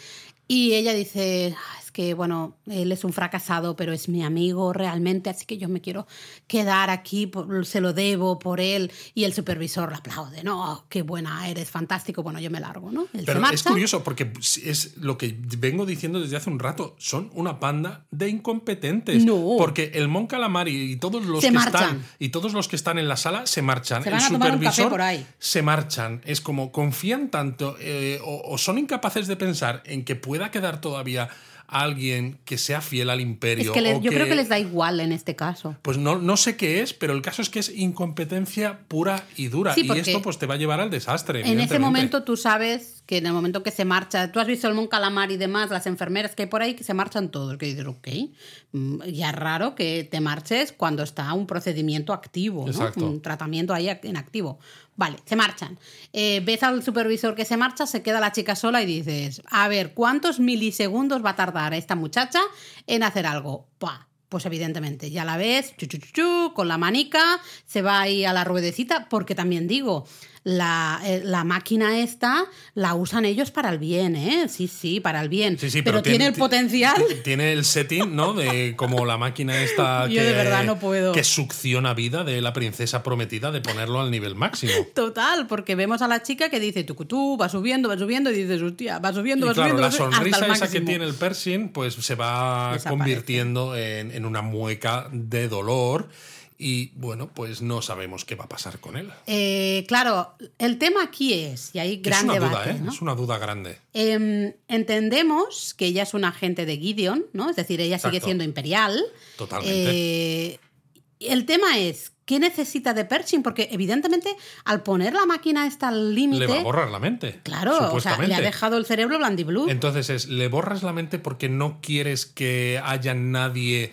Y ella dice, "Ah, que, bueno, él es un fracasado, pero es mi amigo realmente, así que yo me quiero quedar aquí, por- se lo debo por él. Y el supervisor le aplaude, no, qué buena eres, fantástico, bueno, yo me largo, ¿no? Él Pero es curioso porque es lo que vengo diciendo desde hace un rato. Son una panda de incompetentes. No. Porque el Mon Calamari y todos los Se que marchan. están y todos los que están en la sala se marchan. Se el van a tomar un café supervisor por ahí. se marchan. Es como confían tanto eh, o, o son incapaces de pensar en que pueda quedar todavía alguien que sea fiel al imperio. Es que les- o yo creo que les da igual en este caso. Pues no, no sé qué es, pero el caso es que es incompetencia pura y dura. Sí, y esto pues te va a llevar al desastre. En ese momento tú sabes que en el momento que se marcha, tú has visto el Mon Calamar y demás, las enfermeras que hay por ahí, que se marchan todos, que dices, ok, mm, ya es raro que te marches cuando está un procedimiento activo, ¿no? Un tratamiento ahí en activo. Vale, se marchan. Eh, ves al supervisor que se marcha, se queda la chica sola y dices, a ver, ¿cuántos milisegundos va a tardar esta muchacha en hacer algo? Buah, Pues evidentemente, ya la ves, chu, chu, chu, chu, con la manica, se va ahí a la ruedecita, porque también digo, la, eh, la máquina esta la usan ellos para el bien, ¿eh? Sí, sí, para el bien. Sí, sí, pero, tiene, el potencial. ti- <laughs> Tiene el setting, ¿no? De como la máquina esta <laughs> Yo que, de verdad no puedo. que succiona vida de la princesa prometida de ponerlo al nivel máximo. <laughs> Total, porque vemos a la chica que dice tucutú, va subiendo, va subiendo, y dices, hostia, va subiendo, Y va claro, subiendo, la sonrisa hasta el esa que tiene el Pershing, pues se va Desaparece. convirtiendo en, en una mueca de dolor. Y bueno, pues no sabemos qué va a pasar con él. Eh, claro, el tema aquí es, y hay gran es una debate, duda, ¿eh? ¿no? Es una duda grande. Em, entendemos que ella es una agente de Gideon, ¿no? Es decir, ella sigue siendo imperial. Totalmente. Eh, el tema es, ¿qué necesita de Pershing? Porque evidentemente al poner la máquina esta al Le va a límite, borrar la mente. claro, o sea, le ha dejado el cerebro blandiblue. Entonces es, le borras la mente porque no quieres que haya nadie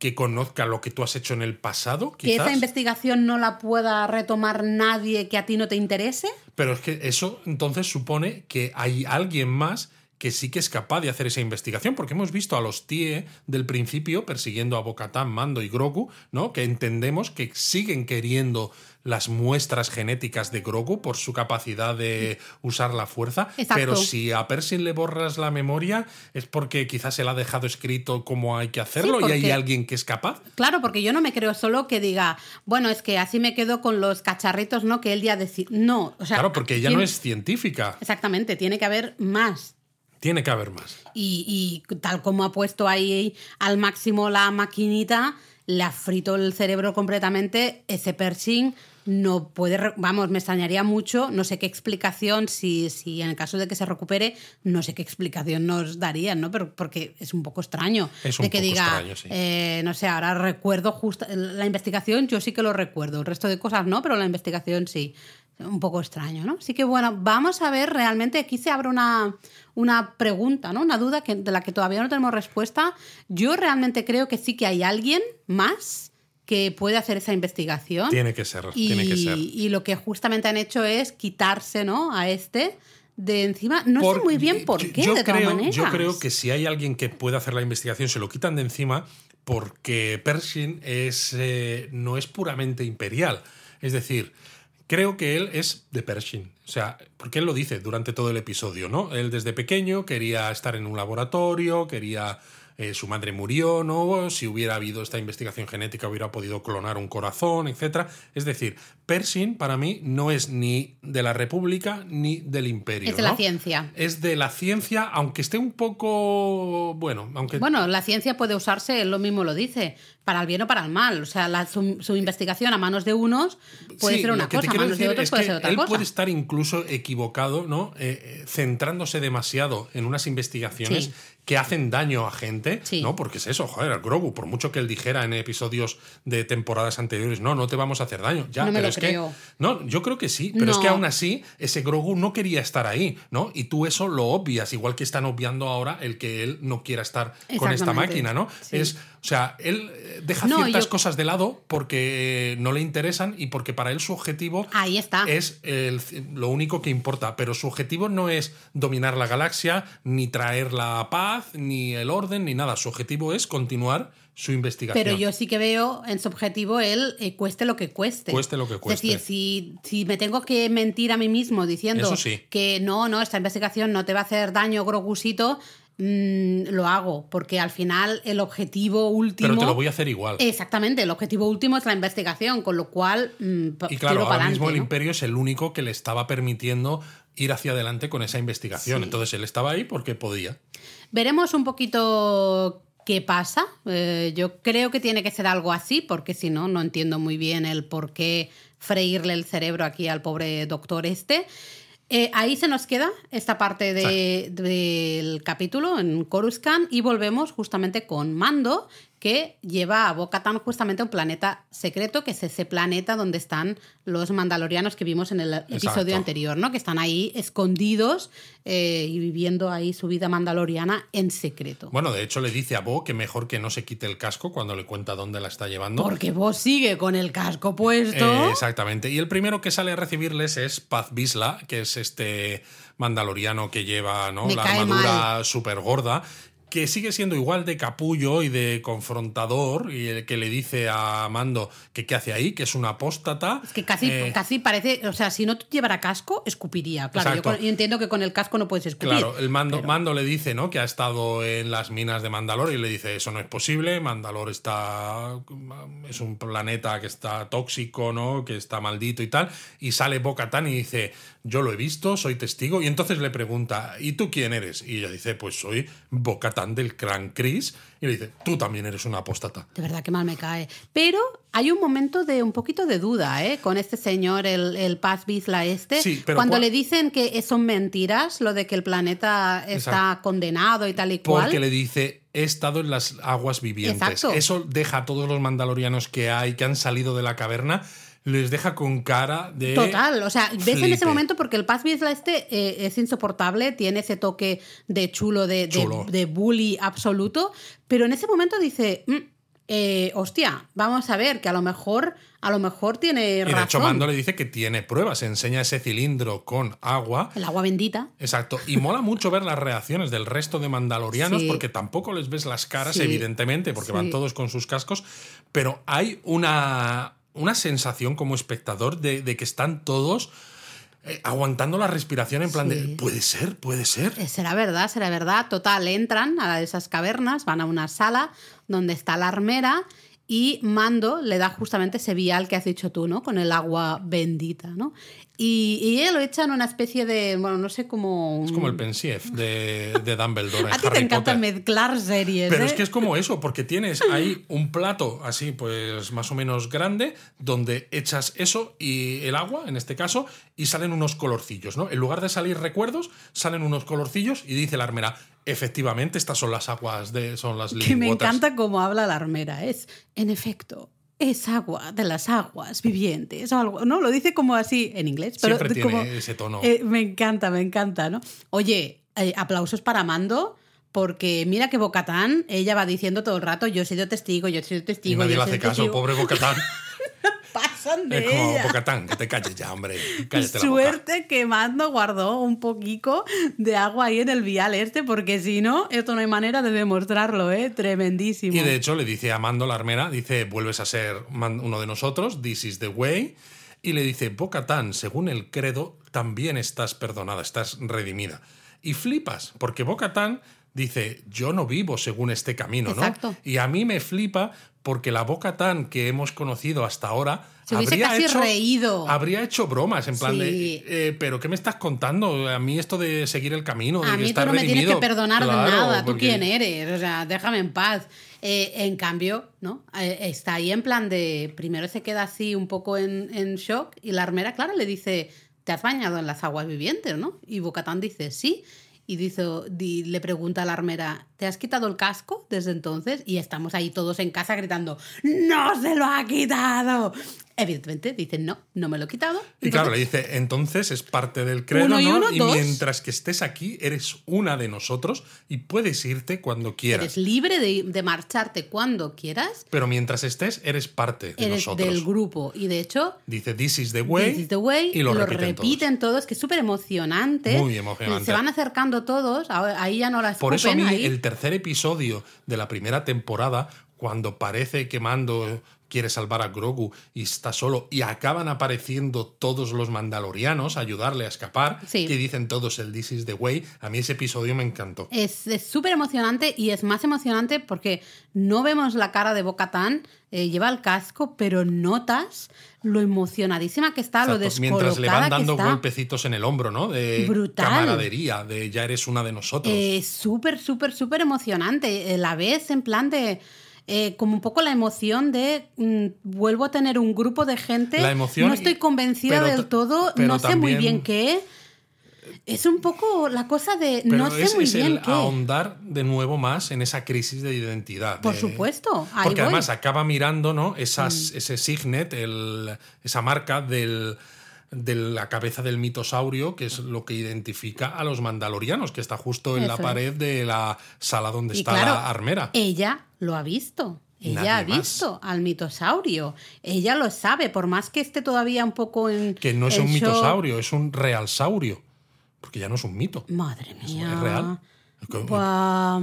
que conozca lo que tú has hecho en el pasado, que esa investigación no la pueda retomar nadie que a ti no te interese. Pero es que eso entonces supone que hay alguien más que sí que es capaz de hacer esa investigación, porque hemos visto a los TIE del principio persiguiendo a Bocatán, Mando y Grogu, ¿no? Que entendemos que siguen queriendo las muestras genéticas de Grogu por su capacidad de usar la fuerza. Exacto. Pero si a Pershing le borras la memoria, es porque quizás él ha dejado escrito cómo hay que hacerlo y hay alguien que es capaz. Claro, porque yo no me creo solo que diga, bueno, es que así me quedo con los cacharritos, ¿no? Que él ya decía. No, o sea. claro, porque ella tiene- no es científica. Exactamente, tiene que haber más. Tiene que haber más. Y, y tal como ha puesto ahí al máximo la maquinita, le ha frito el cerebro completamente. Ese Pershing no puede. Vamos, me extrañaría mucho. No sé qué explicación, si, si en el caso de que se recupere, no sé qué explicación nos darían, ¿no? Pero porque es un poco extraño. Es un de que poco diga, extraño, sí. eh, no sé, ahora recuerdo justo. La investigación, yo sí que lo recuerdo. El resto de cosas no, pero la investigación sí. Un poco extraño, ¿no? Así que bueno, vamos a ver realmente. Aquí se abre una, una pregunta, ¿no? Una duda que, de la que todavía no tenemos respuesta. Yo realmente creo que sí que hay alguien más que puede hacer esa investigación. Tiene que ser, y, tiene que ser. y lo que justamente han hecho es quitarse, ¿no? A este de encima. No Por- sé muy bien por yo- qué, yo de todas creo, maneras. Yo creo que si hay alguien que puede hacer la investigación, se lo quitan de encima porque Pershing es, eh, no es puramente imperial. Es decir, creo que él es de Pershing. O sea, porque él lo dice durante todo el episodio, ¿no? Él desde pequeño quería estar en un laboratorio, quería... eh, su madre murió, ¿no? Si hubiera habido esta investigación genética hubiera podido clonar un corazón, etc. Es decir, Pershing para mí no es ni de la República ni del Imperio. Es de la ciencia. Es de la ciencia, aunque esté un poco. Bueno, aunque. Bueno, la ciencia puede usarse, él lo mismo lo dice, para el bien o para el mal. O sea, la- su, su investigación a manos de unos puede Sí, ser una cosa, a manos de otros puede ser otra él cosa. puede estar incluso equivocado, ¿no? Eh, eh, centrándose demasiado en unas investigaciones Sí. que hacen daño a gente, Sí. ¿no? Porque es eso, joder, el Grogu, por mucho que él dijera en episodios de temporadas anteriores, no, no te vamos a hacer daño. Ya, No pero es creo. que. No, yo creo que sí, pero es que aún así, ese Grogu no quería estar ahí, ¿no? Y tú eso lo obvias, igual que están obviando ahora el que él no quiera estar con esta máquina, ¿no? Sí. Es, o sea, él eh, deja No, ciertas yo- cosas de lado porque no le interesan y porque para él su objetivo Ahí está. es el- lo único que importa, pero su objetivo no es dominar la galaxia, ni traer la paz, ni el orden, ni nada. Su objetivo es continuar su investigación. Pero yo sí que veo en su objetivo él eh, cueste lo que cueste. Cueste lo que cueste. Es decir, si, si me tengo que mentir a mí mismo diciendo sí. que no, no, esta investigación no te va a hacer daño, Grogusito, mm, lo hago, porque al final el objetivo último... Pero te lo voy a hacer igual. Exactamente, el objetivo último es la investigación, con lo cual mm, y claro, ahora mismo el imperio es el único que le estaba permitiendo ir hacia adelante con esa investigación. Sí. Entonces él estaba ahí porque podía. Veremos un poquito qué pasa. Eh, yo creo que tiene que ser algo así, porque si no, no entiendo muy bien el por qué freírle el cerebro aquí al pobre doctor este. Eh, ahí se nos queda esta parte de- del capítulo en Coruscant y volvemos justamente con Mando, que lleva a Bo-Katan justamente a un planeta secreto, que es ese planeta donde están los mandalorianos que vimos en el episodio Exacto. anterior, ¿no? Que están ahí escondidos eh, y viviendo ahí su vida mandaloriana en secreto. Bueno, de hecho le dice a Bo que mejor que no se quite el casco cuando le cuenta dónde la está llevando. Porque vos sigue con el casco puesto. Eh, exactamente. Y el primero que sale a recibirles es Paz Bisla, que es este mandaloriano que lleva ¿no? Me la armadura súper gorda. Que sigue siendo igual de capullo y de confrontador, y el que le dice a Mando que qué hace ahí, que es un apóstata. Es que casi, Eh, casi parece, o sea, si no llevara casco, escupiría. Claro, yo, entiendo que con el casco no puedes escupir. Claro, el mando, pero- mando le dice, ¿no? Que ha estado en las minas de Mandalor y le dice, eso no es posible, Mandalor está. es un planeta que está tóxico, ¿no? Que está maldito y tal. Y sale Bocatán y dice, yo lo he visto, soy testigo. Y entonces le pregunta, ¿y tú quién eres? Y ella dice, pues soy Del Clan Chris. Y le dice, tú también eres una apóstata. De verdad que mal me cae. Pero hay un momento de un poquito de duda, ¿eh? Con este señor, el, el Paz Vizla este. Sí, pero Cuando le dicen que son mentiras, lo de que el planeta está condenado y tal y cual. Porque le dice, he estado en las aguas vivientes. Exacto. Eso deja a todos los mandalorianos que hay, que han salido de la caverna, les deja con cara de... Total, o sea, ves en ese momento porque el Paz Vizla este eh, es insoportable, tiene ese toque de chulo, de, Chulo. de bully absoluto, pero en ese momento dice, "Mm, eh, hostia, vamos a ver, que a lo mejor, a lo mejor tiene Y razón. de hecho Mando le dice que tiene pruebas, enseña ese cilindro con agua. El agua bendita. Exacto. Y mola mucho ver las reacciones del resto de mandalorianos Sí. porque tampoco les ves las caras, Sí. evidentemente, porque van todos con sus cascos, pero hay una, una sensación como espectador de, de que están todos eh, aguantando la respiración en plan de, puede ser, puede ser. Eh, Será verdad, será verdad. Total, entran a esas cavernas, van a una sala donde está la armera y Mando le da justamente ese vial que has dicho tú, ¿no? Con el agua bendita, ¿no? Y, y ella lo echa en una especie de, bueno, no sé cómo... Es como el pensief de, de Dumbledore en A ti Harry te encanta Potter. mezclar series, Pero ¿eh? es que es como eso, porque tienes ahí un plato así, pues más o menos grande, donde echas eso y el agua, en este caso, y salen unos colorcillos, ¿no? En lugar de salir recuerdos, salen unos colorcillos y dice la armera, efectivamente, estas son las aguas de. son las Que me waters". encanta cómo habla la armera. Es, en efecto, es agua de las aguas vivientes o algo. No, lo dice como así en inglés. Pero Siempre tiene como- ese tono. Eh, me encanta, me encanta, ¿no? Oye, eh, aplausos para Mando. Porque mira que Bocatán, ella va diciendo todo el rato, yo he sido testigo, yo he sido y testigo. nadie yo le hace caso, testigo". pobre Bocatán. <laughs> Pasan de es como ella. Bocatán, que te calles ya, hombre. <laughs> Cállate la boca. suerte que Mando guardó un poquito de agua ahí en el vial este, porque si no, esto no hay manera de demostrarlo, ¿eh? Tremendísimo. Y de hecho le dice a Mando la armera, dice, vuelves a ser uno de nosotros, this is the way. Y le dice, Bocatán, según el credo, también estás perdonada, estás redimida. Y flipas, porque Bocatán dice, yo no vivo según este camino, ¿no? Exacto. Y a mí me flipa porque la Bocatán que hemos conocido hasta ahora Se habría casi hecho, reído. Habría hecho bromas, en plan Sí. de, eh, pero ¿qué me estás contando? A mí esto de seguir el camino, de A que mí tú estar no me tienes que redimido". perdonar Claro, de nada. ¿Tú porque- quién eres? O sea, déjame en paz. Eh, en cambio, ¿no? Eh, está ahí en plan de. Primero se queda así un poco en, en shock y la armera, claro, le dice: ¿Te has bañado en las aguas vivientes, no? Y Bocatán dice: Sí. Y dice, di- le pregunta a la armera: ¿Te has quitado el casco desde entonces? Y estamos ahí todos en casa gritando: ¡No se lo ha quitado! Evidentemente dicen: No, no me lo he quitado. Y claro, Entonces, le dice, entonces es parte del credo, Uno y ¿no? uno, y dos. mientras que estés aquí, eres una de nosotros y puedes irte cuando quieras. Eres libre de, de marcharte cuando quieras. Pero mientras estés, eres parte de eres nosotros. del grupo. Y de hecho, Dice, this is the way. This is the way, y lo, repiten, todos. todos. que es súper emocionante. Muy emocionante. Se van acercando todos, ahí ya no las Por eso a mí, ahí. el tercer episodio de la primera temporada, cuando parece que Mando quiere salvar a Grogu y está solo, y acaban apareciendo todos los mandalorianos a ayudarle a escapar, Sí. que dicen todos el This is the way, a mí ese episodio me encantó. Es es súper emocionante y es más emocionante porque no vemos la cara de Bocatán, lleva el casco, pero notas lo emocionadísima que está, lo Exacto, descolocada Mientras le van que dando está. golpecitos en el hombro, ¿no? De Brutal. camaradería, de ya eres una de nosotros. Eh, súper, súper, súper emocionante. Eh, La ves en plan de. Eh, como un poco la emoción de mm, vuelvo a tener un grupo de gente. La emoción no estoy convencida del todo, no sé muy bien qué. Es un poco la cosa de Pero no sé es, muy es bien el qué. ahondar de nuevo más en esa crisis de identidad. Por de- supuesto, ahí Porque voy. además acaba mirando, ¿no? Esas, Mm. Ese signet, el- esa marca del, de la cabeza del mitosaurio, que es lo que identifica a los mandalorianos, que está justo en la es. pared de la sala donde Y está claro, la armera. Ella lo ha visto. Ella Nadie ha más. visto al mitosaurio. Ella lo sabe, por más que esté todavía un poco en. Que no es un mitosaurio, es un realsaurio. Porque ya no es un mito. Madre mía. es real. Buah.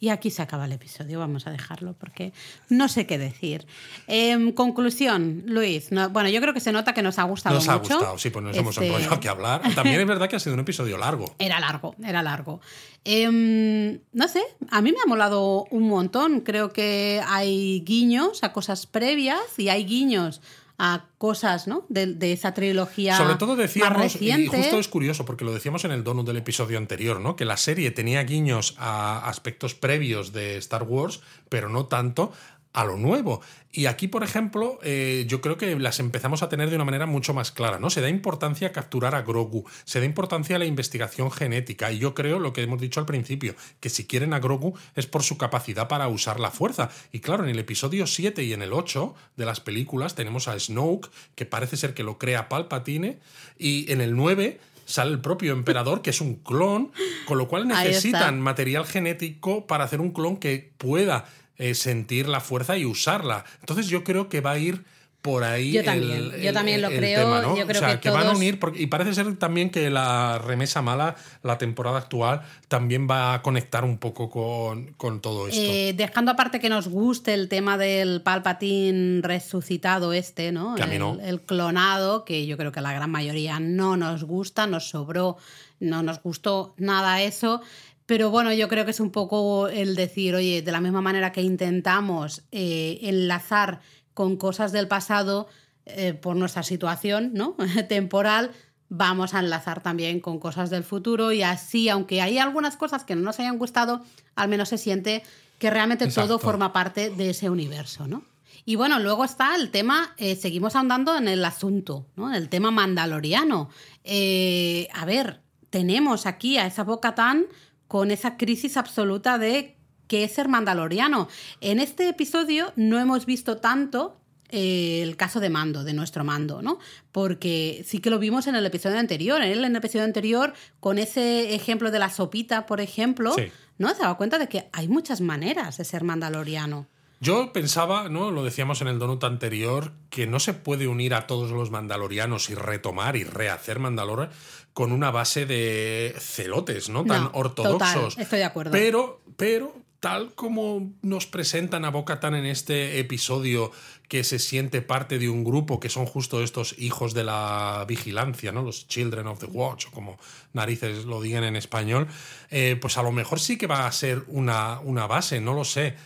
Y aquí se acaba el episodio, vamos a dejarlo porque no sé qué decir. Em, conclusión, Luis. no- bueno, yo creo que se nota que nos ha gustado Nos ha mucho. gustado, sí, pues nos hemos Este, enrollado a hablar. También es verdad que ha sido un episodio largo. Era largo, era largo. Em, no sé, a mí me ha molado un montón. Creo que hay guiños a cosas previas y hay guiños a cosas, ¿no? De, de esa trilogía Sobre todo más decíamos, y reciente. justo es curioso, porque lo decíamos en el donut del episodio anterior, ¿no? Que la serie tenía guiños a aspectos previos de Star Wars, pero no tanto a lo nuevo. Y aquí, por ejemplo, eh, yo creo que las empezamos a tener de una manera mucho más clara, ¿no? Se da importancia a capturar a Grogu, se da importancia a la investigación genética, y yo creo lo que hemos dicho al principio, que si quieren a Grogu es por su capacidad para usar la fuerza. Y claro, en el episodio 7 y en el 8 de las películas tenemos a Snoke, que parece ser que lo crea Palpatine, y en el 9 sale el propio emperador, que es un clon, con lo cual necesitan material genético para hacer un clon que pueda eh, sentir la fuerza y usarla. Entonces yo creo que va a ir por ahí. Yo también, yo también lo creo. Yo creo o sea, que, van a unir, porque- y parece ser también que la remesa mala, la temporada actual, también va a conectar un poco con, con todo esto. Eh, dejando aparte que nos guste el tema del Palpatín resucitado este, ¿no? Que a mí el, no. el clonado, que yo creo que la gran mayoría no nos gusta, nos sobró, no nos gustó nada eso. Pero bueno, yo creo que es un poco el decir, oye, de la misma manera que intentamos eh, enlazar con cosas del pasado eh, por nuestra situación ¿no? <laughs> temporal, vamos a enlazar también con cosas del futuro y así, aunque hay algunas cosas que no nos hayan gustado, al menos se siente que realmente todo forma parte de ese universo, ¿no? Y bueno, luego está el tema, eh, seguimos ahondando en el asunto, ¿no? El tema mandaloriano. Eh, a ver, tenemos aquí a esa Boca Tan con esa crisis absoluta de qué es ser mandaloriano. En este episodio no hemos visto tanto eh, el caso de Mando, de nuestro Mando, ¿no? Porque sí que lo vimos en el episodio anterior. Él en el episodio anterior, con ese ejemplo de la sopita, por ejemplo, Sí. ¿no? Se daba cuenta de que hay muchas maneras de ser mandaloriano. Yo pensaba, ¿no? Lo decíamos en el donut anterior, que no se puede unir a todos los mandalorianos y retomar y rehacer Mandalore con una base de celotes, ¿no? Tan No, ortodoxos. total, estoy de acuerdo. Pero, pero, tal como nos presentan a Boca Tan en este episodio, que se siente parte de un grupo que son justo estos hijos de la vigilancia, ¿no? Los Children of the Watch, o como narices lo digan en español, eh, pues a lo mejor sí que va a ser una, una base, no lo sé.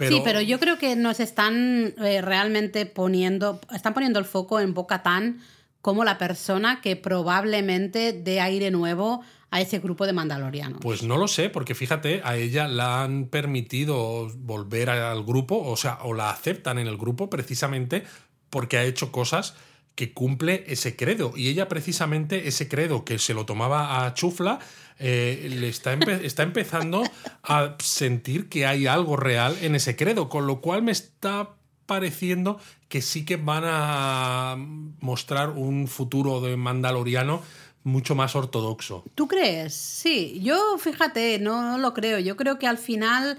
Pero, Sí, pero yo creo que nos están eh, realmente poniendo, están poniendo el foco en Boca Tan como la persona que probablemente dé aire nuevo a ese grupo de mandalorianos. Pues no lo sé, porque fíjate, a ella la han permitido volver al grupo, o sea, o la aceptan en el grupo precisamente porque ha hecho cosas que cumple ese credo. Y ella precisamente ese credo que se lo tomaba a Chufla, eh, le está, <laughs> está empezando a sentir que hay algo real en ese credo, con lo cual me está pareciendo que sí que van a mostrar un futuro de Mandaloriano mucho más ortodoxo. ¿Tú crees? Sí, yo fíjate, no, lo creo. Yo creo que al final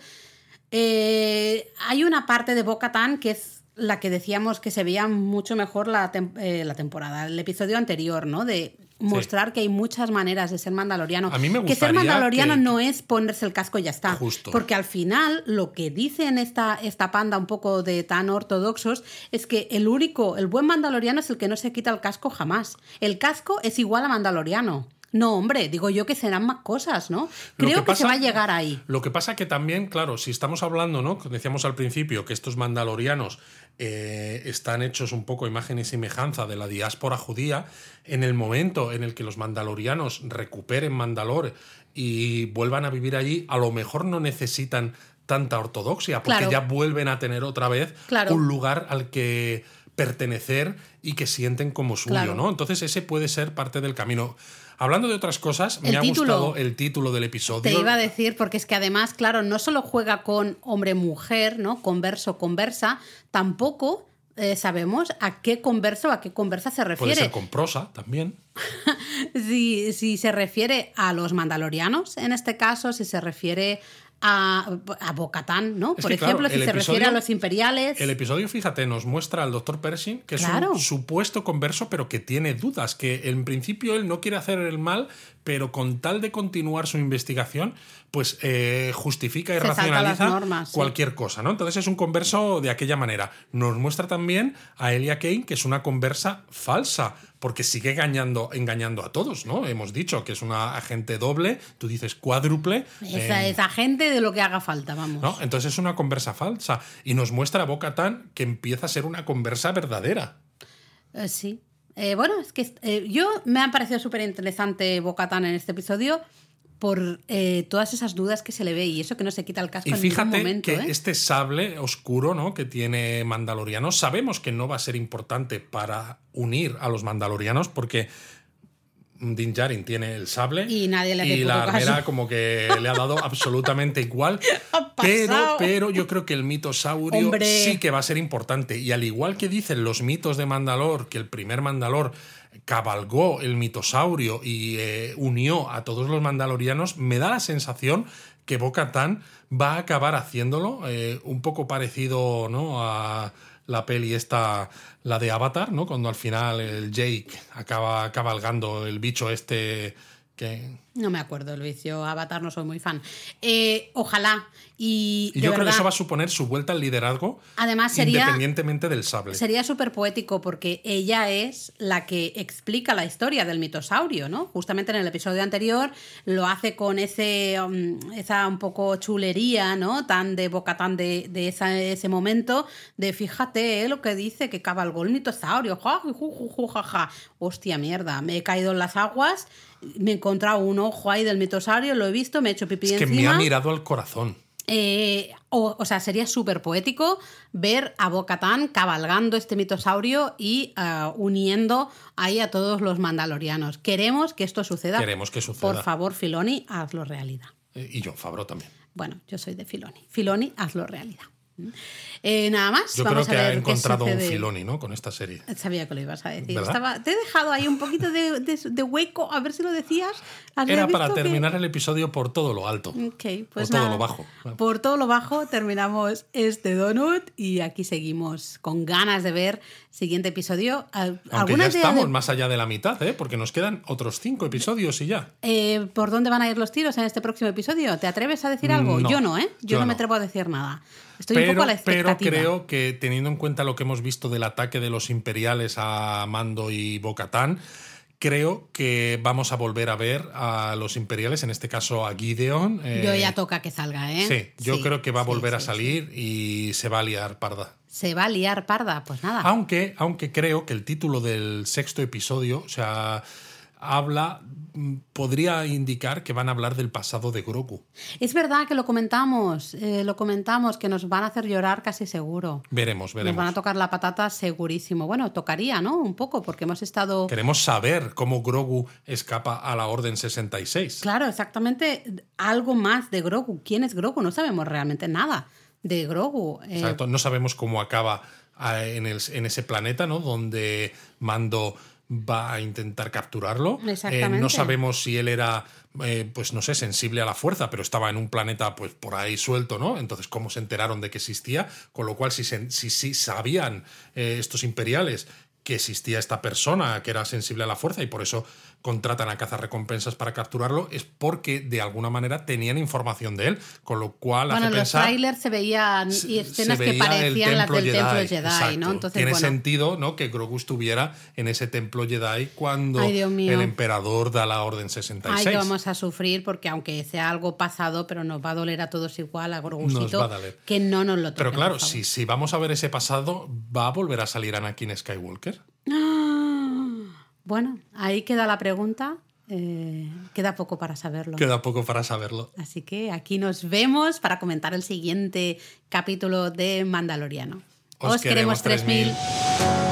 eh, hay una parte de Boca Tan que es la que decíamos que se veía mucho mejor la, tem- eh, la temporada, el episodio anterior, ¿no? De mostrar que hay muchas maneras de ser mandaloriano. A mí me que ser mandaloriano que- no es ponerse el casco y ya está. Justo. Porque al final lo que dicen esta, esta panda un poco de tan ortodoxos es que el único, el buen mandaloriano es el que no se quita el casco jamás. El casco es igual a mandaloriano. No, hombre, digo yo que serán más cosas, ¿no? Creo que, que se va a llegar ahí. Lo que pasa que también, claro, si estamos hablando, ¿no? Decíamos al principio que estos mandalorianos eh, están hechos un poco imagen y semejanza de la diáspora judía, en el momento en el que los mandalorianos recuperen Mandalore y vuelvan a vivir allí, a lo mejor no necesitan tanta ortodoxia, porque Claro. ya vuelven a tener otra vez Claro. un lugar al que pertenecer y que sienten como suyo, Claro. ¿no? Entonces ese puede ser parte del camino. Hablando de otras cosas, El me ha gustado el título del episodio. Te iba a decir, porque es que además, claro, no solo juega con hombre-mujer, ¿no? Converso, conversa, tampoco eh, sabemos a qué converso, a qué conversa se Puede refiere. ser con prosa también. <laughs> si, si se refiere a los mandalorianos, en este caso, si se refiere a, a Bocatán, ¿no? Es Por claro, ejemplo, si se refiere a los imperiales. El episodio, fíjate, nos muestra al doctor Pershing, que es un supuesto converso, pero que tiene dudas, que en principio él no quiere hacer el mal, pero con tal de continuar su investigación, pues eh, justifica y Se racionaliza sí. cualquier cosa, ¿no? Entonces es un converso de aquella manera. Nos muestra también a Elia Kane, que es una conversa falsa, porque sigue engañando, engañando a todos, ¿no? Hemos dicho que es una agente doble, tú dices cuádruple. esa, eh, esa gente de lo que haga falta, vamos. ¿no? Entonces es una conversa falsa. Y nos muestra a Boca Tan que empieza a ser una conversa verdadera. Eh, sí. Eh, bueno, es que eh, yo me ha parecido súper interesante Bocatán en este episodio por eh, todas esas dudas que se le ve y eso que no se quita el casco Y en ningún fíjate momento. que ¿eh? este sable oscuro ¿no? que tiene Mandaloriano, sabemos que no va a ser importante para unir a los Mandalorianos porque Din Djarin tiene el sable Y nadie le y la armera caso. como que le ha dado absolutamente igual. <laughs> Pero, pero yo creo que el mitosaurio Hombre. sí que va a ser importante. Y al igual que dicen los mitos de Mandalor, que el primer Mandalor cabalgó el mitosaurio y eh, unió a todos los mandalorianos, me da la sensación que Boca Tan va a acabar haciéndolo, eh, un poco parecido ¿no? a la peli esta, la de Avatar, ¿no? Cuando al final el Jake acaba cabalgando el bicho este que... No me acuerdo, Luis. Yo Avatar no soy muy fan. Eh, ojalá. Y, y yo creo que eso va a suponer su vuelta al liderazgo. Además, sería. Independientemente del sable. Sería súper poético porque ella es la que explica la historia del mitosaurio, ¿no? Justamente en el episodio anterior lo hace con ese, um, esa un poco chulería, ¿no? Tan de boca, tan de, de ese momento, de fíjate ¿eh? lo que dice que cabalgó el mitosaurio. Ja, ja, ja, Hostia mierda, me he caído en las aguas me he encontrado un ojo ahí del mitosaurio, lo he visto, me he hecho pipí es que me ha mirado al corazón. Eh, o, o, sea, sería súper poético ver a Bocatán cabalgando este mitosaurio y uh, uniendo ahí a todos los mandalorianos. Queremos que esto suceda. Queremos que suceda. Por favor, Filoni, hazlo realidad. Eh, y John Favreau también. Bueno, yo soy de Filoni. Filoni, hazlo realidad. Eh, nada más. Yo Vamos creo que a ver ha encontrado un. Filoni, ¿no? Con esta serie. Sabía que lo ibas a decir. Te he dejado ahí un poquito de, de- de hueco, a ver si lo decías. ¿Has Era para que- terminar el episodio por todo lo alto. Pues todo nada. lo bajo. Por todo lo bajo terminamos este donut y aquí seguimos con ganas de ver siguiente episodio. Aunque ¿Alguna ya estamos de, más allá de la mitad, ¿eh? Porque nos quedan otros cinco episodios y ya. eh, por dónde van a ir los tiros en este próximo episodio? ¿Te atreves a decir algo? No, yo no, ¿eh? Yo, yo no, me atrevo a decir nada. Estoy un Pero, poco a la pero creo que teniendo en cuenta lo que hemos visto del ataque de los imperiales a Mando y Bocatán, creo que vamos a volver a ver a los imperiales, en este caso a Gideon. eh, Yo ya toca que salga, ¿eh? Sí, yo Sí, creo que va a sí, volver a sí, salir y se va a liar parda. Se va a liar parda, pues nada. Aunque, aunque creo que el título del sexto episodio, o sea, habla, mm, podría indicar que van a hablar del pasado de Grogu. Es verdad que lo comentamos, eh, lo comentamos, que nos van a hacer llorar casi seguro. Veremos, Nos van a veremos. tocar la patata segurísimo. Bueno, tocaría, ¿no? Un poco, porque hemos estado... Queremos saber cómo Grogu escapa a la Orden 66. Claro, exactamente algo más de Grogu. ¿Quién es Grogu? No sabemos realmente nada de Grogu. Eh, Exacto. No sabemos cómo acaba ah, en, el- en ese planeta, ¿no? Donde Mando va a intentar capturarlo. Eh, no sabemos si él era, eh, pues no sé, sensible a la fuerza, pero estaba en un planeta, pues por ahí suelto, ¿no? Entonces, ¿cómo se enteraron de que existía? Con lo cual, si, se- si, si sabían eh, estos imperiales que existía esta persona que era sensible a la fuerza y por eso contratan a cazarrecompensas para capturarlo, es porque de alguna manera tenían información de él, con lo cual bueno, hace en los trailers se veían y se escenas que veía el parecían las del templo Jedi, exacto. ¿no? Entonces, Tiene bueno, sentido ¿no? que Grogu estuviera en ese templo Jedi cuando Ay, el emperador da la orden 66. Ay, que vamos a sufrir porque aunque sea algo pasado, pero nos va a doler a todos igual, a Grogucito, que no nos lo toquen, Pero claro, si, si vamos a ver ese pasado, ¿va a volver a salir Anakin Skywalker? Ah, Bueno, ahí queda la pregunta. eh, queda poco para saberlo. Queda poco para saberlo. Así que aquí nos vemos para comentar el siguiente capítulo de Mandaloriano. Os Os, queremos queremos 3000. 3000.